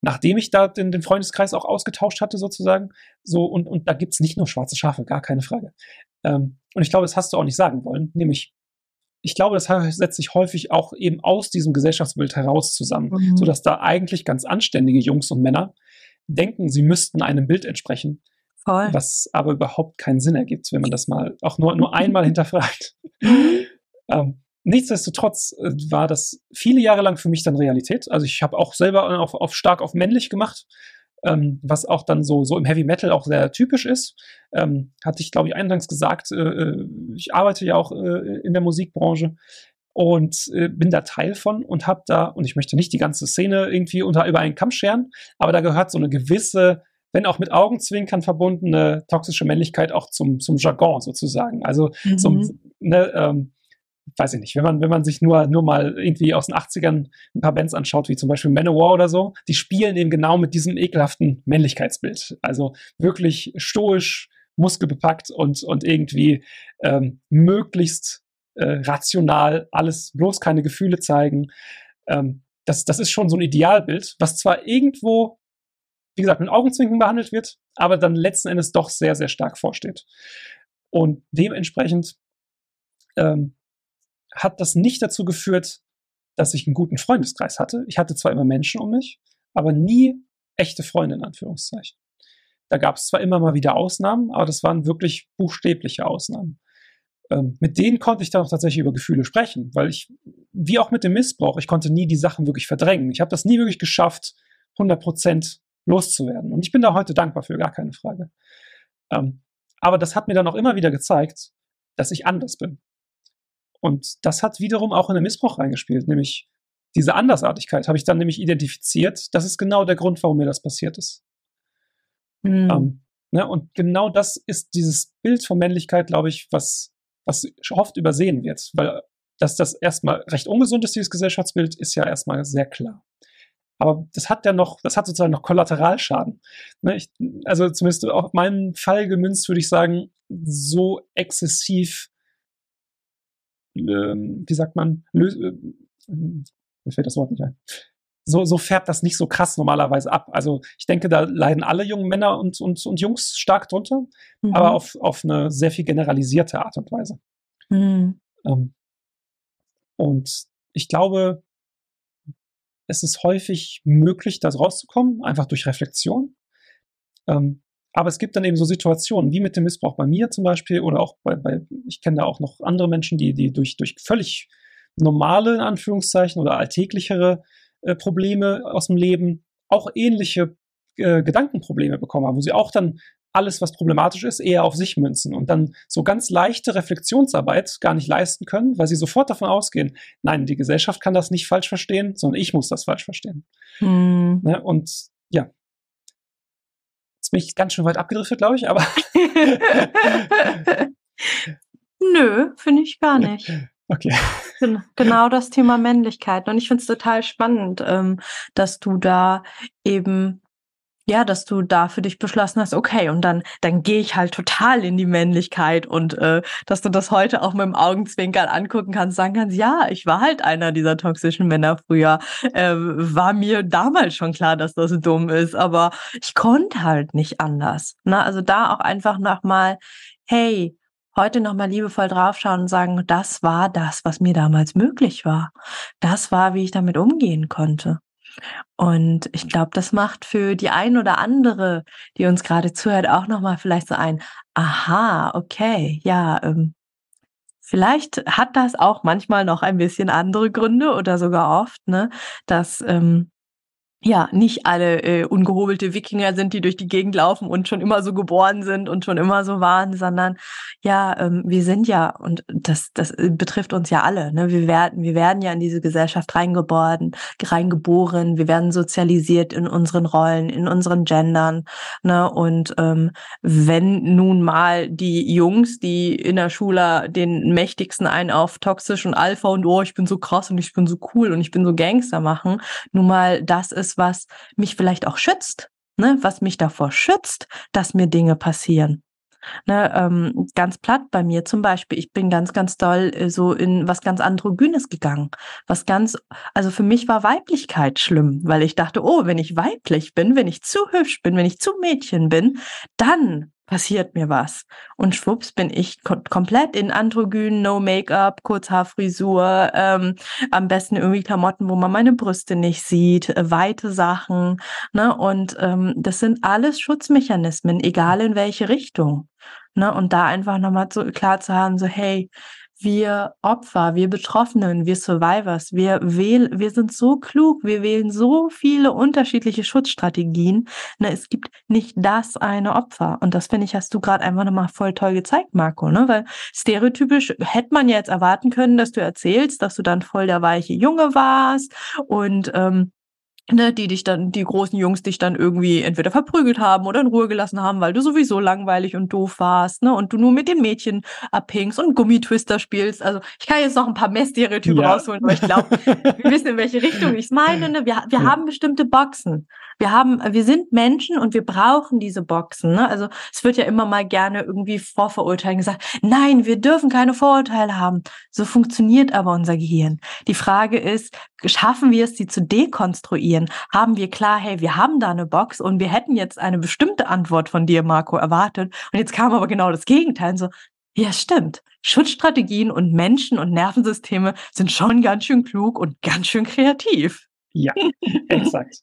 Nachdem ich da den, den, Freundeskreis auch ausgetauscht hatte sozusagen. So, und, und da es nicht nur schwarze Schafe, gar keine Frage. Ähm, und ich glaube, das hast du auch nicht sagen wollen, nämlich ich glaube, das setzt sich häufig auch eben aus diesem Gesellschaftsbild heraus zusammen, mhm. sodass da eigentlich ganz anständige Jungs und Männer denken, sie müssten einem Bild entsprechen, Voll. was aber überhaupt keinen Sinn ergibt, wenn man das mal auch nur, nur einmal hinterfragt. Mhm. ähm, nichtsdestotrotz äh, war das viele Jahre lang für mich dann Realität. Also ich habe auch selber auf, auf stark auf männlich gemacht. Ähm, was auch dann so, so im Heavy Metal auch sehr typisch ist. Ähm, hatte ich, glaube ich, eingangs gesagt, äh, äh, ich arbeite ja auch äh, in der Musikbranche und äh, bin da Teil von und habe da, und ich möchte nicht die ganze Szene irgendwie unter über einen Kamm scheren, aber da gehört so eine gewisse, wenn auch mit Augenzwinkern verbundene toxische Männlichkeit auch zum, zum Jargon sozusagen. Also mhm. zum, ne, ähm, weiß ich nicht, wenn man, wenn man sich nur, nur mal irgendwie aus den 80ern ein paar Bands anschaut, wie zum Beispiel Manowar oder so, die spielen eben genau mit diesem ekelhaften Männlichkeitsbild. Also wirklich stoisch, muskelbepackt und, und irgendwie ähm, möglichst äh, rational, alles bloß keine Gefühle zeigen. Ähm, das, das ist schon so ein Idealbild, was zwar irgendwo, wie gesagt, mit Augenzwinken behandelt wird, aber dann letzten Endes doch sehr, sehr stark vorsteht. Und dementsprechend ähm, hat das nicht dazu geführt, dass ich einen guten Freundeskreis hatte. Ich hatte zwar immer Menschen um mich, aber nie echte Freunde in Anführungszeichen. Da gab es zwar immer mal wieder Ausnahmen, aber das waren wirklich buchstäbliche Ausnahmen. Ähm, mit denen konnte ich dann auch tatsächlich über Gefühle sprechen, weil ich, wie auch mit dem Missbrauch, ich konnte nie die Sachen wirklich verdrängen. Ich habe das nie wirklich geschafft, 100% loszuwerden. Und ich bin da heute dankbar für, gar keine Frage. Ähm, aber das hat mir dann auch immer wieder gezeigt, dass ich anders bin. Und das hat wiederum auch in den Missbrauch reingespielt, nämlich diese Andersartigkeit habe ich dann nämlich identifiziert. Das ist genau der Grund, warum mir das passiert ist. Mhm. Ähm, ne, und genau das ist dieses Bild von Männlichkeit, glaube ich, was was oft übersehen wird, weil dass das erstmal recht ungesund ist, dieses Gesellschaftsbild, ist ja erstmal sehr klar. Aber das hat ja noch, das hat sozusagen noch Kollateralschaden. Ne, ich, also zumindest auf meinen Fall gemünzt würde ich sagen, so exzessiv, wie sagt man, äh, mir fällt das Wort nicht ein so, so färbt das nicht so krass normalerweise ab. Also ich denke, da leiden alle jungen Männer und, und, und Jungs stark drunter, mhm. aber auf, auf eine sehr viel generalisierte Art und Weise. Mhm. Ähm, und ich glaube, es ist häufig möglich, da rauszukommen, einfach durch Reflexion. Ähm, aber es gibt dann eben so Situationen, wie mit dem Missbrauch bei mir zum Beispiel, oder auch bei, bei ich kenne da auch noch andere Menschen, die, die durch, durch völlig normale, in Anführungszeichen, oder alltäglichere äh, Probleme aus dem Leben auch ähnliche äh, Gedankenprobleme bekommen haben, wo sie auch dann alles, was problematisch ist, eher auf sich münzen und dann so ganz leichte Reflexionsarbeit gar nicht leisten können, weil sie sofort davon ausgehen, nein, die Gesellschaft kann das nicht falsch verstehen, sondern ich muss das falsch verstehen. Hm. Ne? Und ja, bin ich ganz schön weit abgedriftet, glaube ich, aber. Nö, finde ich gar nicht. Okay. Genau das Thema Männlichkeit. Und ich finde es total spannend, ähm, dass du da eben, ja, dass du da für dich beschlossen hast, okay, und dann, dann gehe ich halt total in die Männlichkeit und äh, dass du das heute auch mit dem Augenzwinkern angucken kannst, sagen kannst, ja, ich war halt einer dieser toxischen Männer früher. Äh, war mir damals schon klar, dass das dumm ist, aber ich konnte halt nicht anders. Na, also da auch einfach nochmal, hey, heute nochmal liebevoll draufschauen und sagen, das war das, was mir damals möglich war. Das war, wie ich damit umgehen konnte. Und ich glaube, das macht für die ein oder andere, die uns gerade zuhört, auch nochmal vielleicht so ein, aha, okay, ja, ähm, vielleicht hat das auch manchmal noch ein bisschen andere Gründe oder sogar oft, ne, dass ähm, ja, nicht alle äh, ungehobelte Wikinger sind, die durch die Gegend laufen und schon immer so geboren sind und schon immer so waren, sondern ja, ähm, wir sind ja, und das, das äh, betrifft uns ja alle, ne? wir, werden, wir werden ja in diese Gesellschaft reingeboren, reingeboren, wir werden sozialisiert in unseren Rollen, in unseren Gendern. Ne? Und ähm, wenn nun mal die Jungs, die in der Schule den mächtigsten einen auf toxisch und Alpha und oh, ich bin so krass und ich bin so cool und ich bin so Gangster machen, nun mal das ist, was mich vielleicht auch schützt, ne, was mich davor schützt, dass mir Dinge passieren. Ne, ähm, ganz platt bei mir zum Beispiel, ich bin ganz, ganz doll äh, so in was ganz androgynes gegangen. Was ganz, also für mich war Weiblichkeit schlimm, weil ich dachte, oh, wenn ich weiblich bin, wenn ich zu hübsch bin, wenn ich zu Mädchen bin, dann passiert mir was. Und schwupps bin ich komplett in Androgyn, no Make-up, Kurzhaarfrisur, ähm, am besten irgendwie Klamotten, wo man meine Brüste nicht sieht, äh, weite Sachen. Ne? Und ähm, das sind alles Schutzmechanismen, egal in welche Richtung. Ne? Und da einfach nochmal so klar zu haben, so hey, wir Opfer, wir Betroffenen, wir Survivors, wir wählen, wir sind so klug, wir wählen so viele unterschiedliche Schutzstrategien. Ne, es gibt nicht das eine Opfer. Und das finde ich, hast du gerade einfach nochmal voll toll gezeigt, Marco, ne? Weil stereotypisch hätte man ja jetzt erwarten können, dass du erzählst, dass du dann voll der weiche Junge warst und ähm, ne, die dich dann, die großen Jungs dich dann irgendwie entweder verprügelt haben oder in Ruhe gelassen haben, weil du sowieso langweilig und doof warst, ne, und du nur mit den Mädchen abhängst und Gummitwister spielst. Also ich kann jetzt noch ein paar mehr Stereotype ja. rausholen, aber ich glaube, wir wissen, in welche Richtung ich es meine. Ne? Wir, wir ja. haben bestimmte Boxen. Wir haben, wir sind Menschen und wir brauchen diese Boxen. Ne? Also es wird ja immer mal gerne irgendwie Vorverurteilen gesagt. Nein, wir dürfen keine Vorurteile haben. So funktioniert aber unser Gehirn. Die Frage ist, schaffen wir es, sie zu dekonstruieren? Haben wir klar, hey, wir haben da eine Box und wir hätten jetzt eine bestimmte Antwort von dir, Marco, erwartet. Und jetzt kam aber genau das Gegenteil. So, ja, stimmt. Schutzstrategien und Menschen und Nervensysteme sind schon ganz schön klug und ganz schön kreativ. Ja, exakt.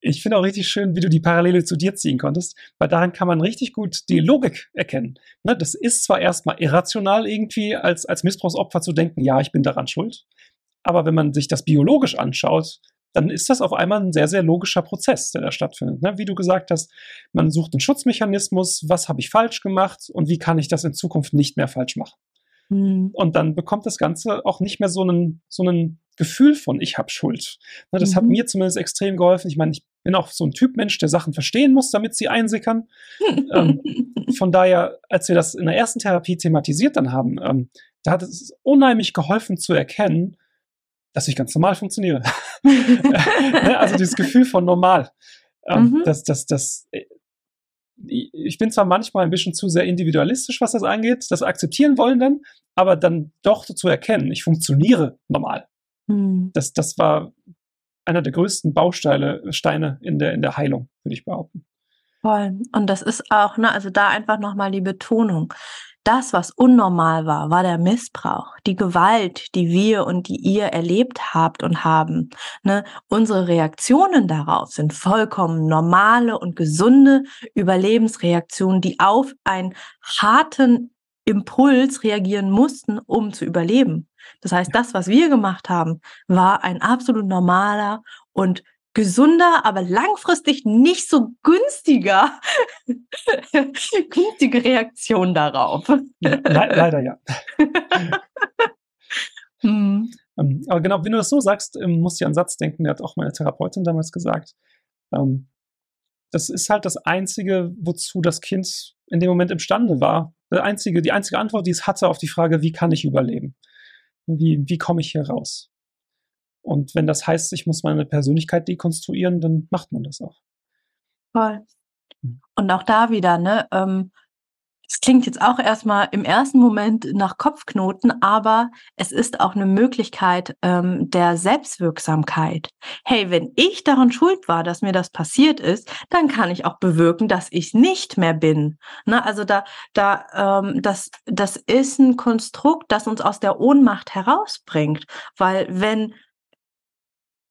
Ich finde auch richtig schön, wie du die Parallele zu dir ziehen konntest, weil daran kann man richtig gut die Logik erkennen. Ne, das ist zwar erstmal irrational irgendwie als, als Missbrauchsopfer zu denken, ja, ich bin daran schuld, aber wenn man sich das biologisch anschaut, dann ist das auf einmal ein sehr, sehr logischer Prozess, der da stattfindet. Ne? Wie du gesagt hast, man sucht einen Schutzmechanismus, was habe ich falsch gemacht und wie kann ich das in Zukunft nicht mehr falsch machen. Mhm. Und dann bekommt das Ganze auch nicht mehr so einen, so einen Gefühl von ich habe Schuld. Ne, das mhm. hat mir zumindest extrem geholfen. Ich meine, ich bin auch so ein Typ Mensch, der Sachen verstehen muss, damit sie einsickern. ähm, von daher, als wir das in der ersten Therapie thematisiert dann haben, ähm, da hat es unheimlich geholfen zu erkennen, dass ich ganz normal funktioniere. Ne, also dieses Gefühl von normal. Ähm, mhm. das, das, das, äh, ich bin zwar manchmal ein bisschen zu sehr individualistisch, was das angeht, das akzeptieren wollen dann, aber dann doch zu erkennen, ich funktioniere normal. Mhm. Das, das war einer der größten Bausteine Steine in der, in der Heilung, würde ich behaupten. Voll. Und das ist auch, ne, also da einfach nochmal die Betonung. Das, was unnormal war, war der Missbrauch, die Gewalt, die wir und die ihr erlebt habt und haben. Ne? Unsere Reaktionen darauf sind vollkommen normale und gesunde Überlebensreaktionen, die auf einen harten Impuls reagieren mussten, um zu überleben. Das heißt, das, was wir gemacht haben, war ein absolut normaler und gesunder, aber langfristig nicht so günstiger, günstige Reaktion darauf. Le leider ja. hm. Ähm, aber genau, wenn du das so sagst, ähm, musst du an einen Satz denken, der hat auch meine Therapeutin damals gesagt. Ähm, das ist halt das Einzige, wozu das Kind in dem Moment imstande war. Die einzige, die einzige Antwort, die es hatte auf die Frage, wie kann ich überleben? Wie, wie komme ich hier raus? Und wenn das heißt, ich muss meine Persönlichkeit dekonstruieren, dann macht man das auch. Voll. Hm. Und auch da wieder, ne, ähm, es klingt jetzt auch erstmal im ersten Moment nach Kopfknoten, aber es ist auch eine Möglichkeit ähm, der Selbstwirksamkeit. Hey, wenn ich daran schuld war, dass mir das passiert ist, dann kann ich auch bewirken, dass ich nicht mehr bin. Ne? Also da, da, ähm, das, das ist ein Konstrukt, das uns aus der Ohnmacht herausbringt, weil wenn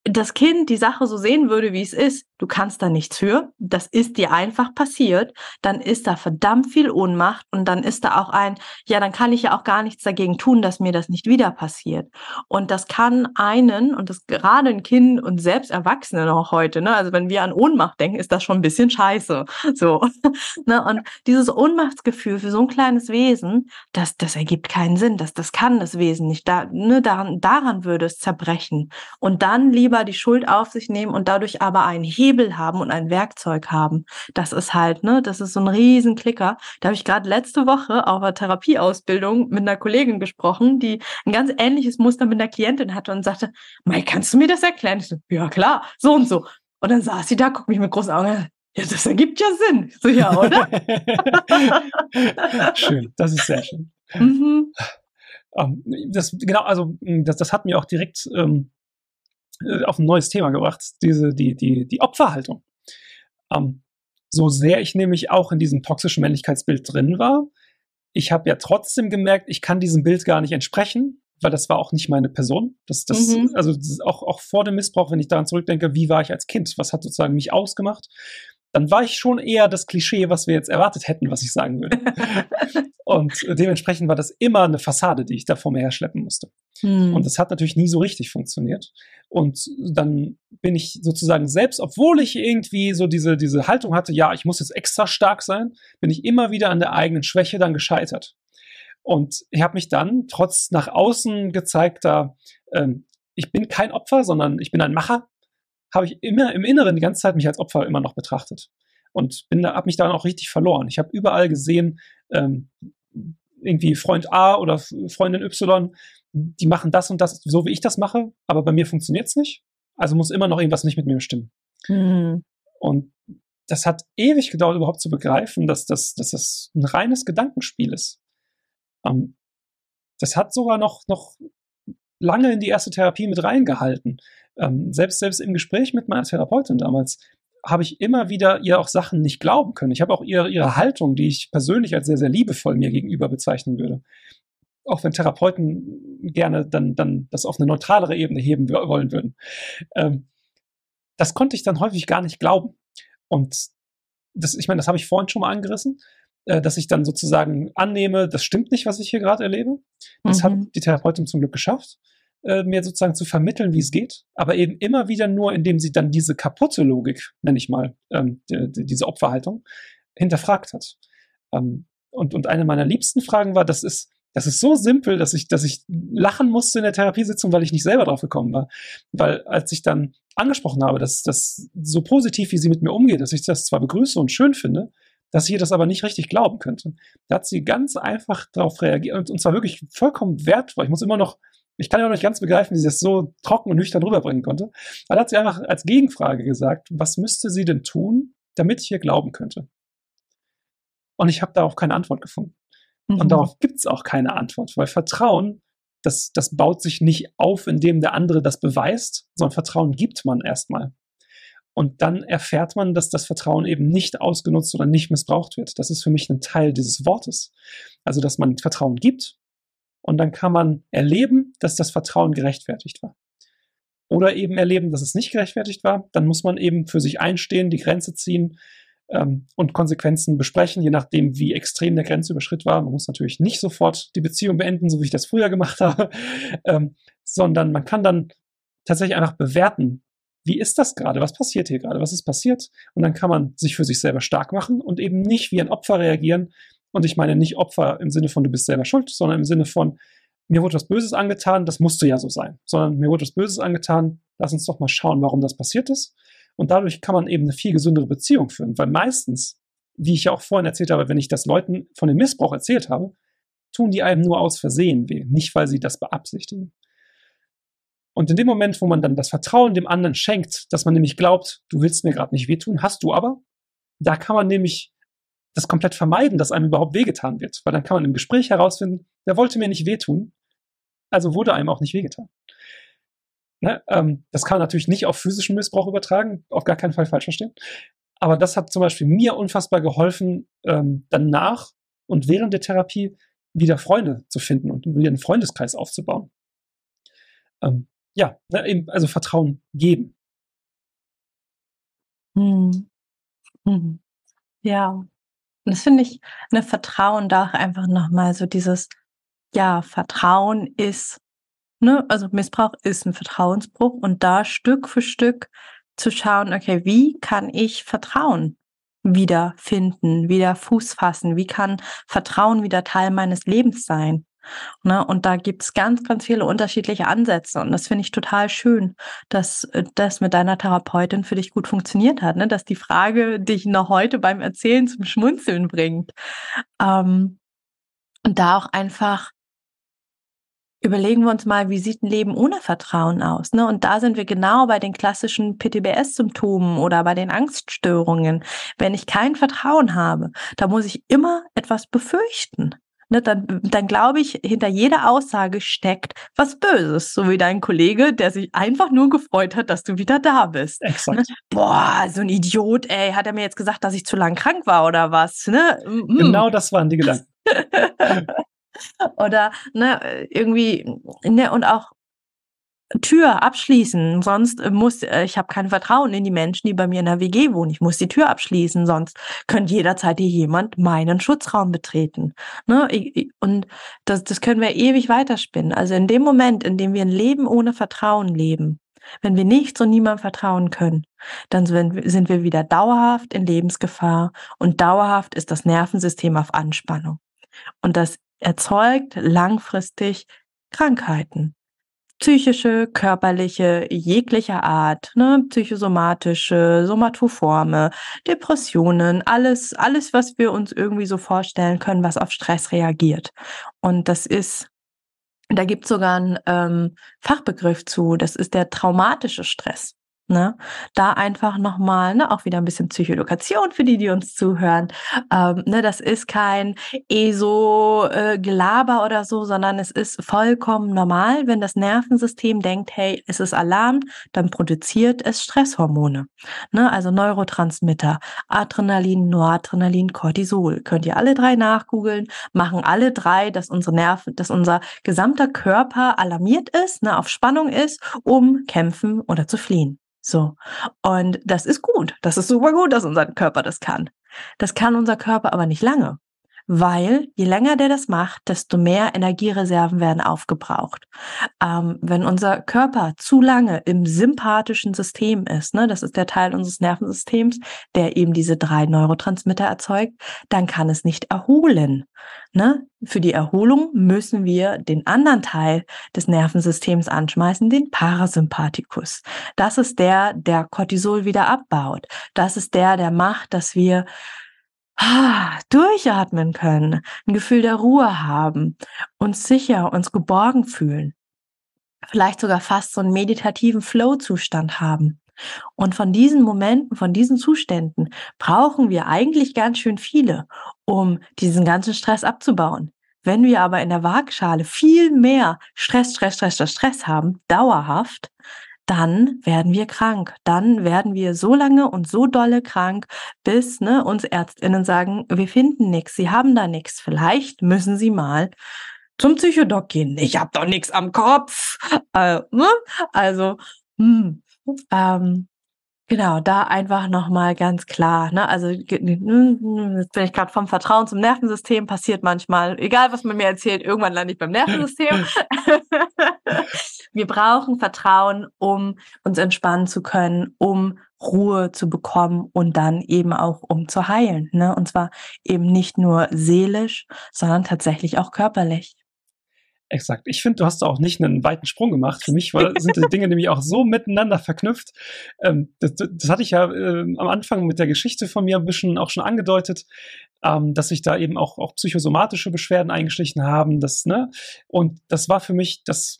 das Kind die Sache so sehen würde, wie es ist, du kannst da nichts für, das ist dir einfach passiert, dann ist da verdammt viel Ohnmacht und dann ist da auch ein, ja, dann kann ich ja auch gar nichts dagegen tun, dass mir das nicht wieder passiert. Und das kann einen, und das gerade ein Kind und selbst Erwachsene noch heute, ne, also wenn wir an Ohnmacht denken, ist das schon ein bisschen scheiße. So. ne, und dieses Ohnmachtsgefühl für so ein kleines Wesen, das, das ergibt keinen Sinn, das, das kann das Wesen nicht. Da, ne, daran, daran würde es zerbrechen. Und dann lieber die Schuld auf sich nehmen und dadurch aber einen Hebel haben und ein Werkzeug haben. Das ist halt, ne, das ist so ein riesen Klicker. Da habe ich gerade letzte Woche auf einer Therapieausbildung mit einer Kollegin gesprochen, die ein ganz ähnliches Muster mit einer Klientin hatte und sagte, Mai, kannst du mir das erklären? Ich so, ja klar, so und so. Und dann saß sie da, guckt mich mit großen Augen an. Ja, das ergibt ja Sinn. So, ja, oder? schön, das ist sehr schön. Mhm. Ähm, das, genau, also das, das hat mir auch direkt ähm, äh, auf ein neues Thema gebracht, diese, die, die, die Opferhaltung. Ähm, so sehr ich nämlich auch in diesem toxischen Männlichkeitsbild drin war, ich habe ja trotzdem gemerkt, ich kann diesem Bild gar nicht entsprechen, weil das war auch nicht meine Person. Das, das, mhm. also das auch, auch vor dem Missbrauch, wenn ich daran zurückdenke, wie war ich als Kind? Was hat sozusagen mich ausgemacht? Dann war ich schon eher das Klischee, was wir jetzt erwartet hätten, was ich sagen würde. und dementsprechend war das immer eine Fassade, die ich da vor mir herschleppen musste. Hm. Und das hat natürlich nie so richtig funktioniert. Und dann bin ich sozusagen selbst, obwohl ich irgendwie so diese, diese Haltung hatte, ja, ich muss jetzt extra stark sein, bin ich immer wieder an der eigenen Schwäche dann gescheitert. Und ich habe mich dann trotz nach außen gezeigter, ähm, ich bin kein Opfer, sondern ich bin ein Macher, habe ich immer im Inneren die ganze Zeit mich als Opfer immer noch betrachtet. Und bin da, habe mich dann auch richtig verloren. Ich habe überall gesehen, ähm, irgendwie Freund A oder Freundin Y, die machen das und das, so wie ich das mache, aber bei mir funktioniert es nicht. Also muss immer noch irgendwas nicht mit mir stimmen. Mhm. Und das hat ewig gedauert, überhaupt zu begreifen, dass das, dass das ein reines Gedankenspiel ist. Ähm, das hat sogar noch, noch lange in die erste Therapie mit reingehalten ähm, selbst, selbst im Gespräch mit meiner Therapeutin damals habe ich immer wieder ihr auch Sachen nicht glauben können. Ich habe auch ihre, ihre Haltung, die ich persönlich als sehr, sehr liebevoll mir gegenüber bezeichnen würde. Auch wenn Therapeuten gerne dann, dann das auf eine neutralere Ebene heben wollen würden. Ähm, das konnte ich dann häufig gar nicht glauben. Und das, ich meine, das habe ich vorhin schon mal angerissen, äh, dass ich dann sozusagen annehme, das stimmt nicht, was ich hier gerade erlebe. Das mhm. hat die Therapeutin zum Glück geschafft äh, mir sozusagen zu vermitteln, wie es geht, aber eben immer wieder nur, indem sie dann diese kaputte Logik, nenne ich mal, ähm, die, die, diese Opferhaltung, hinterfragt hat. Ähm, und, und eine meiner liebsten Fragen war, das ist, das ist so simpel, dass ich, dass ich lachen musste in der Therapiesitzung, weil ich nicht selber drauf gekommen war. Weil als ich dann angesprochen habe, dass das so positiv, wie sie mit mir umgeht, dass ich das zwar begrüße und schön finde, dass ich ihr das aber nicht richtig glauben könnte. Da hat sie ganz einfach darauf reagiert und, und zwar wirklich vollkommen wertvoll. Ich muss immer noch ich kann ja noch nicht ganz begreifen, wie sie das so trocken und nüchtern rüberbringen konnte. Aber da hat sie einfach als Gegenfrage gesagt, was müsste sie denn tun, damit ich ihr glauben könnte? Und ich habe darauf keine Antwort gefunden. Mhm. Und darauf gibt es auch keine Antwort, weil Vertrauen, das, das baut sich nicht auf, indem der andere das beweist, sondern Vertrauen gibt man erstmal. Und dann erfährt man, dass das Vertrauen eben nicht ausgenutzt oder nicht missbraucht wird. Das ist für mich ein Teil dieses Wortes. Also, dass man Vertrauen gibt und dann kann man erleben, dass das Vertrauen gerechtfertigt war. Oder eben erleben, dass es nicht gerechtfertigt war. Dann muss man eben für sich einstehen, die Grenze ziehen ähm, und Konsequenzen besprechen, je nachdem, wie extrem der Grenzüberschritt war. Man muss natürlich nicht sofort die Beziehung beenden, so wie ich das früher gemacht habe, ähm, sondern man kann dann tatsächlich einfach bewerten, wie ist das gerade? Was passiert hier gerade? Was ist passiert? Und dann kann man sich für sich selber stark machen und eben nicht wie ein Opfer reagieren, und ich meine nicht Opfer im Sinne von, du bist selber schuld, sondern im Sinne von, mir wurde was Böses angetan, das musste ja so sein. Sondern mir wurde was Böses angetan, lass uns doch mal schauen, warum das passiert ist. Und dadurch kann man eben eine viel gesündere Beziehung führen. Weil meistens, wie ich ja auch vorhin erzählt habe, wenn ich das Leuten von dem Missbrauch erzählt habe, tun die einem nur aus Versehen weh, nicht weil sie das beabsichtigen. Und in dem Moment, wo man dann das Vertrauen dem anderen schenkt, dass man nämlich glaubt, du willst mir gerade nicht wehtun, hast du aber, da kann man nämlich das komplett vermeiden, dass einem überhaupt wehgetan wird. Weil dann kann man im Gespräch herausfinden, der wollte mir nicht wehtun, also wurde einem auch nicht wehgetan. Ne? Ähm, das kann man natürlich nicht auf physischen Missbrauch übertragen, auf gar keinen Fall falsch verstehen. Aber das hat zum Beispiel mir unfassbar geholfen, ähm, danach und während der Therapie wieder Freunde zu finden und wieder einen Freundeskreis aufzubauen. Ähm, ja, ne, also Vertrauen geben. Hm. Hm. Ja, und das finde ich, ne, Vertrauen da einfach nochmal so dieses, ja, Vertrauen ist, ne, also Missbrauch ist ein Vertrauensbruch und da Stück für Stück zu schauen, okay, wie kann ich Vertrauen wiederfinden, wieder Fuß fassen? Wie kann Vertrauen wieder Teil meines Lebens sein? Ne? Und da gibt es ganz, ganz viele unterschiedliche Ansätze. Und das finde ich total schön, dass äh, das mit deiner Therapeutin für dich gut funktioniert hat, ne? dass die Frage dich noch heute beim Erzählen zum Schmunzeln bringt. Ähm, und da auch einfach überlegen wir uns mal, wie sieht ein Leben ohne Vertrauen aus? Ne? Und da sind wir genau bei den klassischen PTBS-Symptomen oder bei den Angststörungen. Wenn ich kein Vertrauen habe, da muss ich immer etwas befürchten ne, dann, dann glaube ich, hinter jeder Aussage steckt was Böses, so wie dein Kollege, der sich einfach nur gefreut hat, dass du wieder da bist. Ne? Exakt. Ne? Boah, so ein Idiot, ey, hat er mir jetzt gesagt, dass ich zu lang krank war oder was? Ne? Mm. Genau das waren die Gedanken. oder ne, irgendwie, ne, und auch Tür abschließen, sonst äh, muss äh, ich habe kein Vertrauen in die Menschen, die bei mir in der WG wohnen. Ich muss die Tür abschließen, sonst könnte jederzeit hier jemand meinen Schutzraum betreten. Ne? Und das, das können wir ewig weiterspinnen. Also in dem Moment, in dem wir ein Leben ohne Vertrauen leben, wenn wir nichts und niemandem vertrauen können, dann sind wir wieder dauerhaft in Lebensgefahr und dauerhaft ist das Nervensystem auf Anspannung. Und das erzeugt langfristig Krankheiten psychische, körperliche, jeglicher Art, ne, psychosomatische, somatoforme, Depressionen, alles, alles, was wir uns irgendwie so vorstellen können, was auf Stress reagiert. Und das ist, da gibt es sogar einen ähm, Fachbegriff zu, das ist der traumatische Stress. Ne? Da einfach nochmal, ne, auch wieder ein bisschen Psychoedukation für die, die uns zuhören. Ähm, ne, das ist kein ESO-Gelaber äh, oder so, sondern es ist vollkommen normal, wenn das Nervensystem denkt, hey, es ist Alarm, dann produziert es Stresshormone. Ne? Also Neurotransmitter, Adrenalin, Noradrenalin, Cortisol. Könnt ihr alle drei nachgoogeln, machen alle drei, dass unsere Nerven, dass unser gesamter Körper alarmiert ist, ne, auf Spannung ist, um kämpfen oder zu fliehen. So. Und das ist gut. Das ist super gut, dass unser Körper das kann. Das kann unser Körper aber nicht lange weil je länger der das macht, desto mehr Energiereserven werden aufgebraucht. Ähm, wenn unser Körper zu lange im sympathischen System ist, ne, das ist der Teil unseres Nervensystems, der eben diese drei Neurotransmitter erzeugt, dann kann es nicht erholen. Ne? Für die Erholung müssen wir den anderen Teil des Nervensystems anschmeißen, den Parasympathikus. Das ist der, der Cortisol wieder abbaut. Das ist der, der macht, dass wir durchatmen können, ein Gefühl der Ruhe haben, uns sicher, uns geborgen fühlen, vielleicht sogar fast so einen meditativen Flow-Zustand haben. Und von diesen Momenten, von diesen Zuständen brauchen wir eigentlich ganz schön viele, um diesen ganzen Stress abzubauen. Wenn wir aber in der Waagschale viel mehr Stress, Stress, Stress, Stress, Stress haben, dauerhaft, dann werden wir krank. Dann werden wir so lange und so dolle krank, bis ne, uns Ärztinnen sagen, wir finden nichts, sie haben da nichts. Vielleicht müssen sie mal zum Psychodoc gehen. Ich habe doch nichts am Kopf. Äh, ne? Also, hm, ähm, Genau, da einfach nochmal ganz klar. Ne? Also jetzt bin ich gerade vom Vertrauen zum Nervensystem, passiert manchmal, egal was man mir erzählt, irgendwann lande ich beim Nervensystem. Wir brauchen Vertrauen, um uns entspannen zu können, um Ruhe zu bekommen und dann eben auch um zu heilen. Ne? Und zwar eben nicht nur seelisch, sondern tatsächlich auch körperlich. Exakt. Ich finde, du hast auch nicht einen weiten Sprung gemacht. Für mich war, sind die Dinge nämlich auch so miteinander verknüpft. Ähm, das, das, hatte ich ja äh, am Anfang mit der Geschichte von mir ein bisschen auch schon angedeutet, ähm, dass sich da eben auch, auch psychosomatische Beschwerden eingeschlichen haben. Das, ne? Und das war für mich das,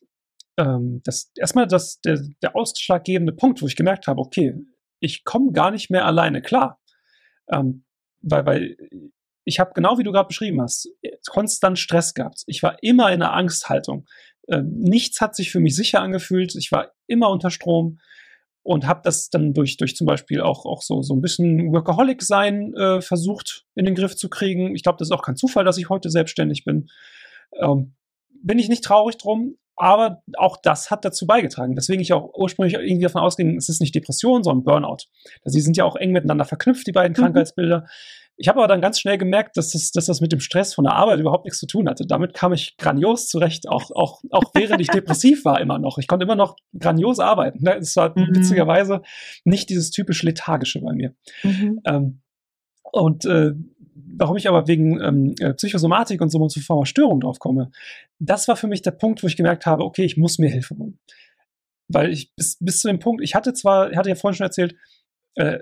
ähm, das erstmal das, der, der ausschlaggebende Punkt, wo ich gemerkt habe, okay, ich komme gar nicht mehr alleine klar. Ähm, weil, weil ich habe genau wie du gerade beschrieben hast, konstant Stress gehabt. Ich war immer in einer Angsthaltung. Ähm, nichts hat sich für mich sicher angefühlt. Ich war immer unter Strom und habe das dann durch, durch zum Beispiel auch, auch so, so ein bisschen Workaholic-Sein äh, versucht in den Griff zu kriegen. Ich glaube, das ist auch kein Zufall, dass ich heute selbstständig bin. Ähm, bin ich nicht traurig drum, aber auch das hat dazu beigetragen. Deswegen ich auch ursprünglich irgendwie davon ausging, es ist nicht Depression, sondern Burnout. Also die sind ja auch eng miteinander verknüpft, die beiden mhm. Krankheitsbilder. Ich habe aber dann ganz schnell gemerkt, dass das, dass das mit dem Stress von der Arbeit überhaupt nichts zu tun hatte. Damit kam ich grandios zurecht, auch, auch, auch während ich depressiv war immer noch. Ich konnte immer noch grandios arbeiten. Es war mhm. witzigerweise nicht dieses typisch lethargische bei mir. Mhm. Ähm, und äh, warum ich aber wegen ähm, äh, Psychosomatik und so und so vor Störung drauf komme, das war für mich der Punkt, wo ich gemerkt habe, okay, ich muss mir Hilfe holen. Weil ich bis, bis zu dem Punkt, ich hatte zwar, ich hatte ja vorhin schon erzählt, äh,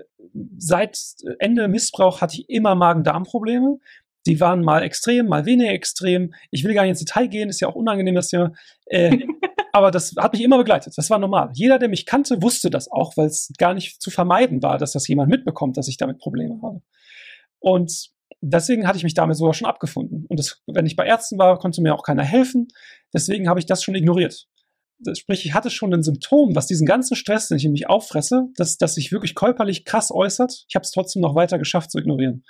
seit Ende Missbrauch hatte ich immer Magen-Darm-Probleme. Die waren mal extrem, mal weniger extrem. Ich will gar nicht ins Detail gehen, ist ja auch unangenehm, das Thema. Äh, aber das hat mich immer begleitet. Das war normal. Jeder, der mich kannte, wusste das auch, weil es gar nicht zu vermeiden war, dass das jemand mitbekommt, dass ich damit Probleme habe. Und deswegen hatte ich mich damit sogar schon abgefunden. Und das, wenn ich bei Ärzten war, konnte mir auch keiner helfen. Deswegen habe ich das schon ignoriert sprich, ich hatte schon ein Symptom, was diesen ganzen Stress, den ich in mich auffresse, dass das sich wirklich körperlich krass äußert. Ich habe es trotzdem noch weiter geschafft zu ignorieren.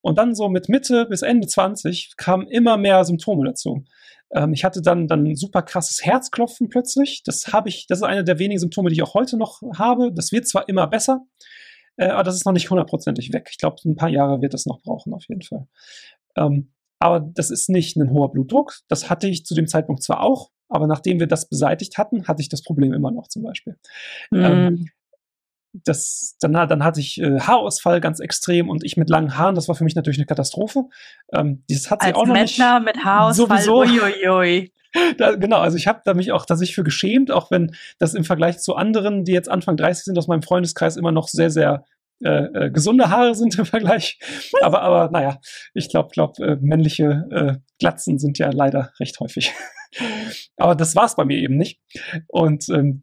Und dann so mit Mitte bis Ende 20 kamen immer mehr Symptome dazu. Ähm, ich hatte dann dann super krasses Herzklopfen plötzlich. Das habe ich, das ist eine der wenigen Symptome, die ich auch heute noch habe. Das wird zwar immer besser, äh, aber das ist noch nicht hundertprozentig weg. Ich glaube, ein paar Jahre wird das noch brauchen, auf jeden Fall. Ähm, aber das ist nicht ein hoher Blutdruck. Das hatte ich zu dem Zeitpunkt zwar auch, aber nachdem wir das beseitigt hatten, hatte ich das Problem immer noch zum Beispiel. Mm. Ähm, das, dann, dann hatte ich äh, Haarausfall ganz extrem und ich mit langen Haaren, das war für mich natürlich eine Katastrophe. Ähm, das hat sie Als auch noch Mettler nicht. mit Haarausfall, sowieso. uiuiui. Da, genau, also ich habe da mich auch tatsächlich für geschämt, auch wenn das im Vergleich zu anderen, die jetzt Anfang 30 sind, aus meinem Freundeskreis immer noch sehr, sehr äh, äh, gesunde Haare sind im Vergleich. Aber, aber naja, ich glaube, glaub, äh, männliche äh, Glatzen sind ja leider recht häufig. Aber das war es bei mir eben nicht. Und ähm,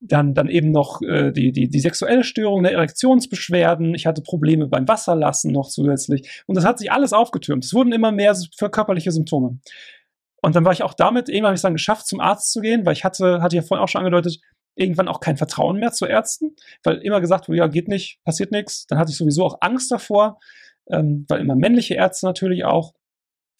dann, dann eben noch äh, die, die, die sexuelle Störung, der Erektionsbeschwerden. Ich hatte Probleme beim Wasserlassen noch zusätzlich. Und das hat sich alles aufgetürmt. Es wurden immer mehr für körperliche Symptome. Und dann war ich auch damit, irgendwann habe ich es dann geschafft, zum Arzt zu gehen, weil ich hatte, hatte ja vorhin auch schon angedeutet, irgendwann auch kein Vertrauen mehr zu Ärzten, weil immer gesagt wurde, ja, geht nicht, passiert nichts. Dann hatte ich sowieso auch Angst davor, ähm, weil immer männliche Ärzte natürlich auch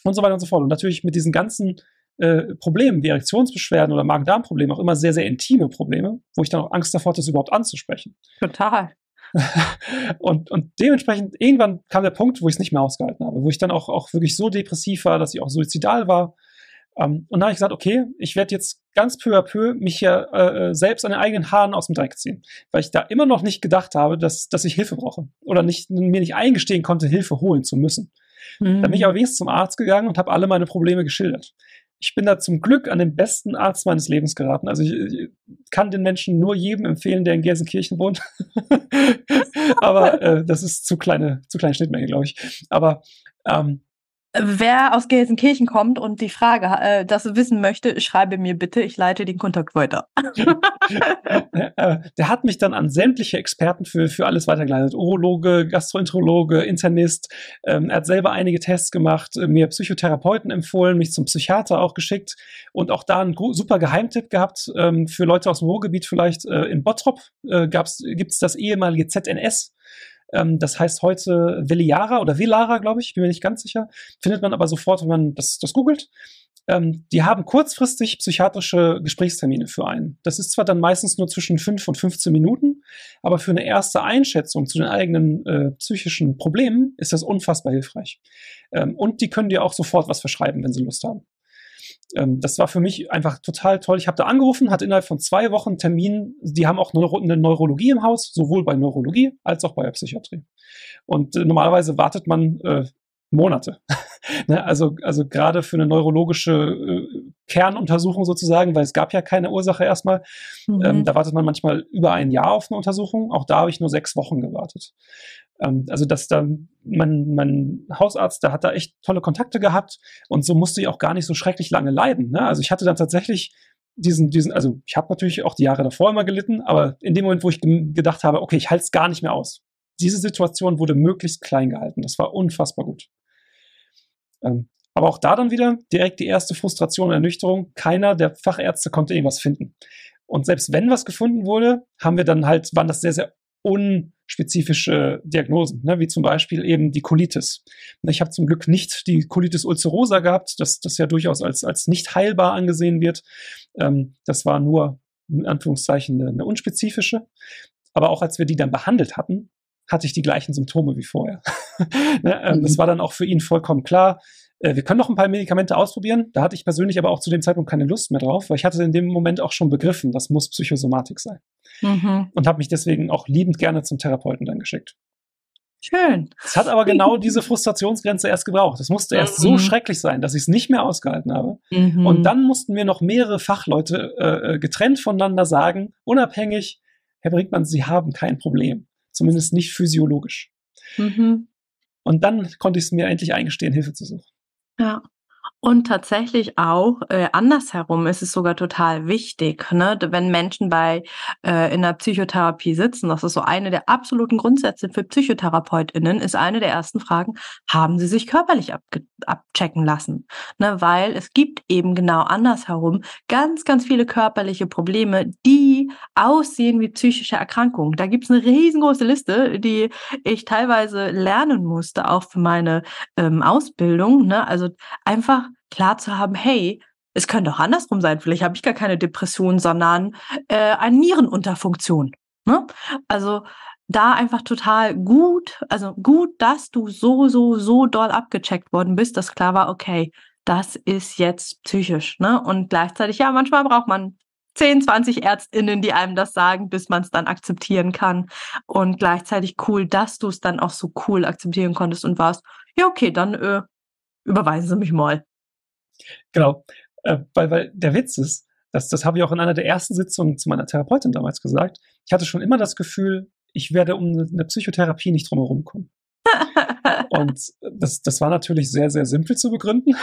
und so weiter und so fort. Und natürlich mit diesen ganzen äh, Problemen wie Erektionsbeschwerden oder Magen-Darm-Probleme auch immer sehr, sehr intime Probleme, wo ich dann auch Angst davor hatte, das überhaupt anzusprechen. Total. und, und dementsprechend, irgendwann kam der Punkt, wo ich es nicht mehr ausgehalten habe, wo ich dann auch, auch wirklich so depressiv war, dass ich auch suizidal war. Um, und dann habe ich gesagt, okay, ich werde jetzt ganz peu à peu mich hier äh, äh, selbst an den eigenen Haaren aus dem Dreck ziehen, weil ich da immer noch nicht gedacht habe, dass, dass ich Hilfe brauche oder nicht, mir nicht eingestehen konnte, Hilfe holen zu müssen. Mhm. Dann bin ich mhm. aber wenigstens zum Arzt gegangen und habe alle meine Probleme geschildert ich bin da zum Glück an den besten Arzt meines Lebens geraten. Also ich, ich kann den Menschen nur jedem empfehlen, der in Gelsenkirchen wohnt. Aber äh, das ist zu kleine, zu kleine Schnittmenge, glaube ich. Aber ähm, Wer aus Gelsenkirchen kommt und die Frage, äh, das wissen möchte, schreibe mir bitte, ich leite den Kontakt weiter. Der hat mich dann an sämtliche Experten für, für alles weitergeleitet. Urologe, Gastroenterologe, Internist. Ähm, er hat selber einige Tests gemacht, äh, mir Psychotherapeuten empfohlen, mich zum Psychiater auch geschickt und auch da einen super Geheimtipp gehabt ähm, für Leute aus dem Ruhrgebiet vielleicht. Äh, in Bottrop äh, gibt es das ehemalige ZNS ähm, das heißt heute Veliara oder Velara, glaube ich, bin mir nicht ganz sicher. Findet man aber sofort, wenn man das, das googelt. Ähm, die haben kurzfristig psychiatrische Gesprächstermine für einen. Das ist zwar dann meistens nur zwischen 5 und 15 Minuten, aber für eine erste Einschätzung zu den eigenen äh, psychischen Problemen ist das unfassbar hilfreich. Ähm, und die können dir auch sofort was verschreiben, wenn sie Lust haben ähm, das war für mich einfach total toll. Ich habe da angerufen, hatte innerhalb von zwei Wochen Termin. Die haben auch Neuro eine Neurologie im Haus, sowohl bei Neurologie als auch bei der Psychiatrie. Und äh, normalerweise wartet man äh, Monate. ne? Also, also gerade für eine neurologische äh, Kernuntersuchung sozusagen, weil es gab ja keine Ursache erstmal. Mhm. Ähm, da wartet man manchmal über ein Jahr auf eine Untersuchung. Auch da habe ich nur sechs Wochen gewartet. Ähm, also, dass da mein, mein Hausarzt, der hat da echt tolle Kontakte gehabt und so musste ich auch gar nicht so schrecklich lange leiden. Ne? Also ich hatte dann tatsächlich diesen, diesen, also ich habe natürlich auch die Jahre davor immer gelitten, aber in dem Moment, wo ich gedacht habe, okay, ich halte es gar nicht mehr aus. Diese Situation wurde möglichst klein gehalten. Das war unfassbar gut. Ähm, aber auch da dann wieder direkt die erste Frustration und Ernüchterung. Keiner der Fachärzte konnte irgendwas finden. Und selbst wenn was gefunden wurde, haben wir dann halt, waren das sehr, sehr unspezifische Diagnosen, ne, wie zum Beispiel eben die Colitis. Ich habe zum Glück nicht die Colitis ulcerosa gehabt, das, das ja durchaus als, als nicht heilbar angesehen wird. Ähm, das war nur in Anführungszeichen eine, eine unspezifische. Aber auch als wir die dann behandelt hatten, hatte ich die gleichen Symptome wie vorher. ne, ähm, mhm. Das war dann auch für ihn vollkommen klar. Äh, wir können noch ein paar Medikamente ausprobieren. Da hatte ich persönlich aber auch zu dem Zeitpunkt keine Lust mehr drauf, weil ich hatte in dem Moment auch schon begriffen, das muss Psychosomatik sein. Mhm. Und habe mich deswegen auch liebend gerne zum Therapeuten dann geschickt. Schön. Es hat aber genau diese Frustrationsgrenze erst gebraucht. Es musste erst mhm. so schrecklich sein, dass ich es nicht mehr ausgehalten habe. Mhm. Und dann mussten mir noch mehrere Fachleute äh, äh, getrennt voneinander sagen, unabhängig, Herr Brinkmann, Sie haben kein Problem. Zumindest nicht physiologisch. Mhm. Und dann konnte ich es mir endlich eingestehen, Hilfe zu suchen. Ja. Und tatsächlich auch äh, andersherum ist es sogar total wichtig, ne? wenn Menschen bei äh, in der Psychotherapie sitzen. Das ist so eine der absoluten Grundsätze für PsychotherapeutInnen, ist eine der ersten Fragen, haben sie sich körperlich abchecken lassen? Ne? Weil es gibt eben genau andersherum ganz, ganz viele körperliche Probleme, die aussehen wie psychische Erkrankungen. Da gibt es eine riesengroße Liste, die ich teilweise lernen musste, auch für meine ähm, Ausbildung. Ne? Also einfach klar zu haben, hey, es könnte auch andersrum sein. Vielleicht habe ich gar keine Depression, sondern äh, eine Nierenunterfunktion. Ne? Also da einfach total gut, also gut, dass du so, so, so doll abgecheckt worden bist, dass klar war, okay, das ist jetzt psychisch. Ne? Und gleichzeitig, ja, manchmal braucht man 10, 20 ÄrztInnen, die einem das sagen, bis man es dann akzeptieren kann. Und gleichzeitig cool, dass du es dann auch so cool akzeptieren konntest und warst, ja, okay, dann äh, überweisen Sie mich mal. Genau, äh, weil, weil der Witz ist, das, das habe ich auch in einer der ersten Sitzungen zu meiner Therapeutin damals gesagt. Ich hatte schon immer das Gefühl, ich werde um eine Psychotherapie nicht drumherum kommen. und das, das war natürlich sehr, sehr simpel zu begründen.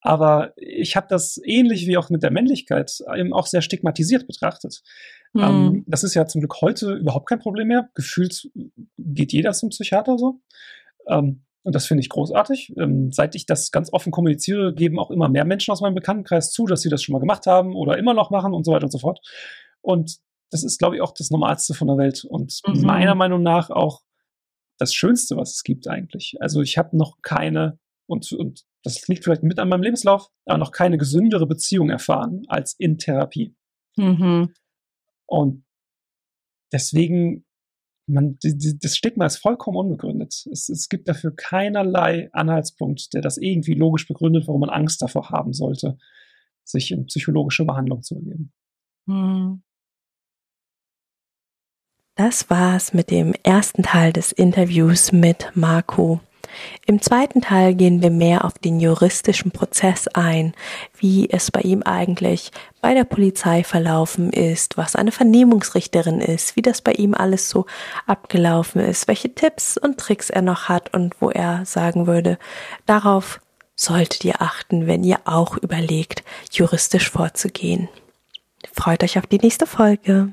Aber ich habe das ähnlich wie auch mit der Männlichkeit eben auch sehr stigmatisiert betrachtet. Mhm. Ähm, das ist ja zum Glück heute überhaupt kein Problem mehr. Gefühlt geht jeder zum Psychiater so. Ähm, und das finde ich großartig. Ähm, seit ich das ganz offen kommuniziere, geben auch immer mehr Menschen aus meinem Bekanntenkreis zu, dass sie das schon mal gemacht haben oder immer noch machen und so weiter und so fort. Und das ist, glaube ich, auch das Normalste von der Welt und mhm. meiner Meinung nach auch das Schönste, was es gibt eigentlich. Also ich habe noch keine, und, und das liegt vielleicht mit an meinem Lebenslauf, aber noch keine gesündere Beziehung erfahren als in Therapie. Mhm. Und deswegen, man, die, die, das Stigma ist vollkommen unbegründet. Es, es gibt dafür keinerlei Anhaltspunkt, der das irgendwie logisch begründet, warum man Angst davor haben sollte, sich in psychologische Behandlung zu begeben. Mhm. Das war's mit dem ersten Teil des Interviews mit Marco. Im zweiten Teil gehen wir mehr auf den juristischen Prozess ein, wie es bei ihm eigentlich bei der Polizei verlaufen ist, was eine Vernehmungsrichterin ist, wie das bei ihm alles so abgelaufen ist, welche Tipps und Tricks er noch hat und wo er sagen würde, darauf solltet ihr achten, wenn ihr auch überlegt, juristisch vorzugehen. Freut euch auf die nächste Folge.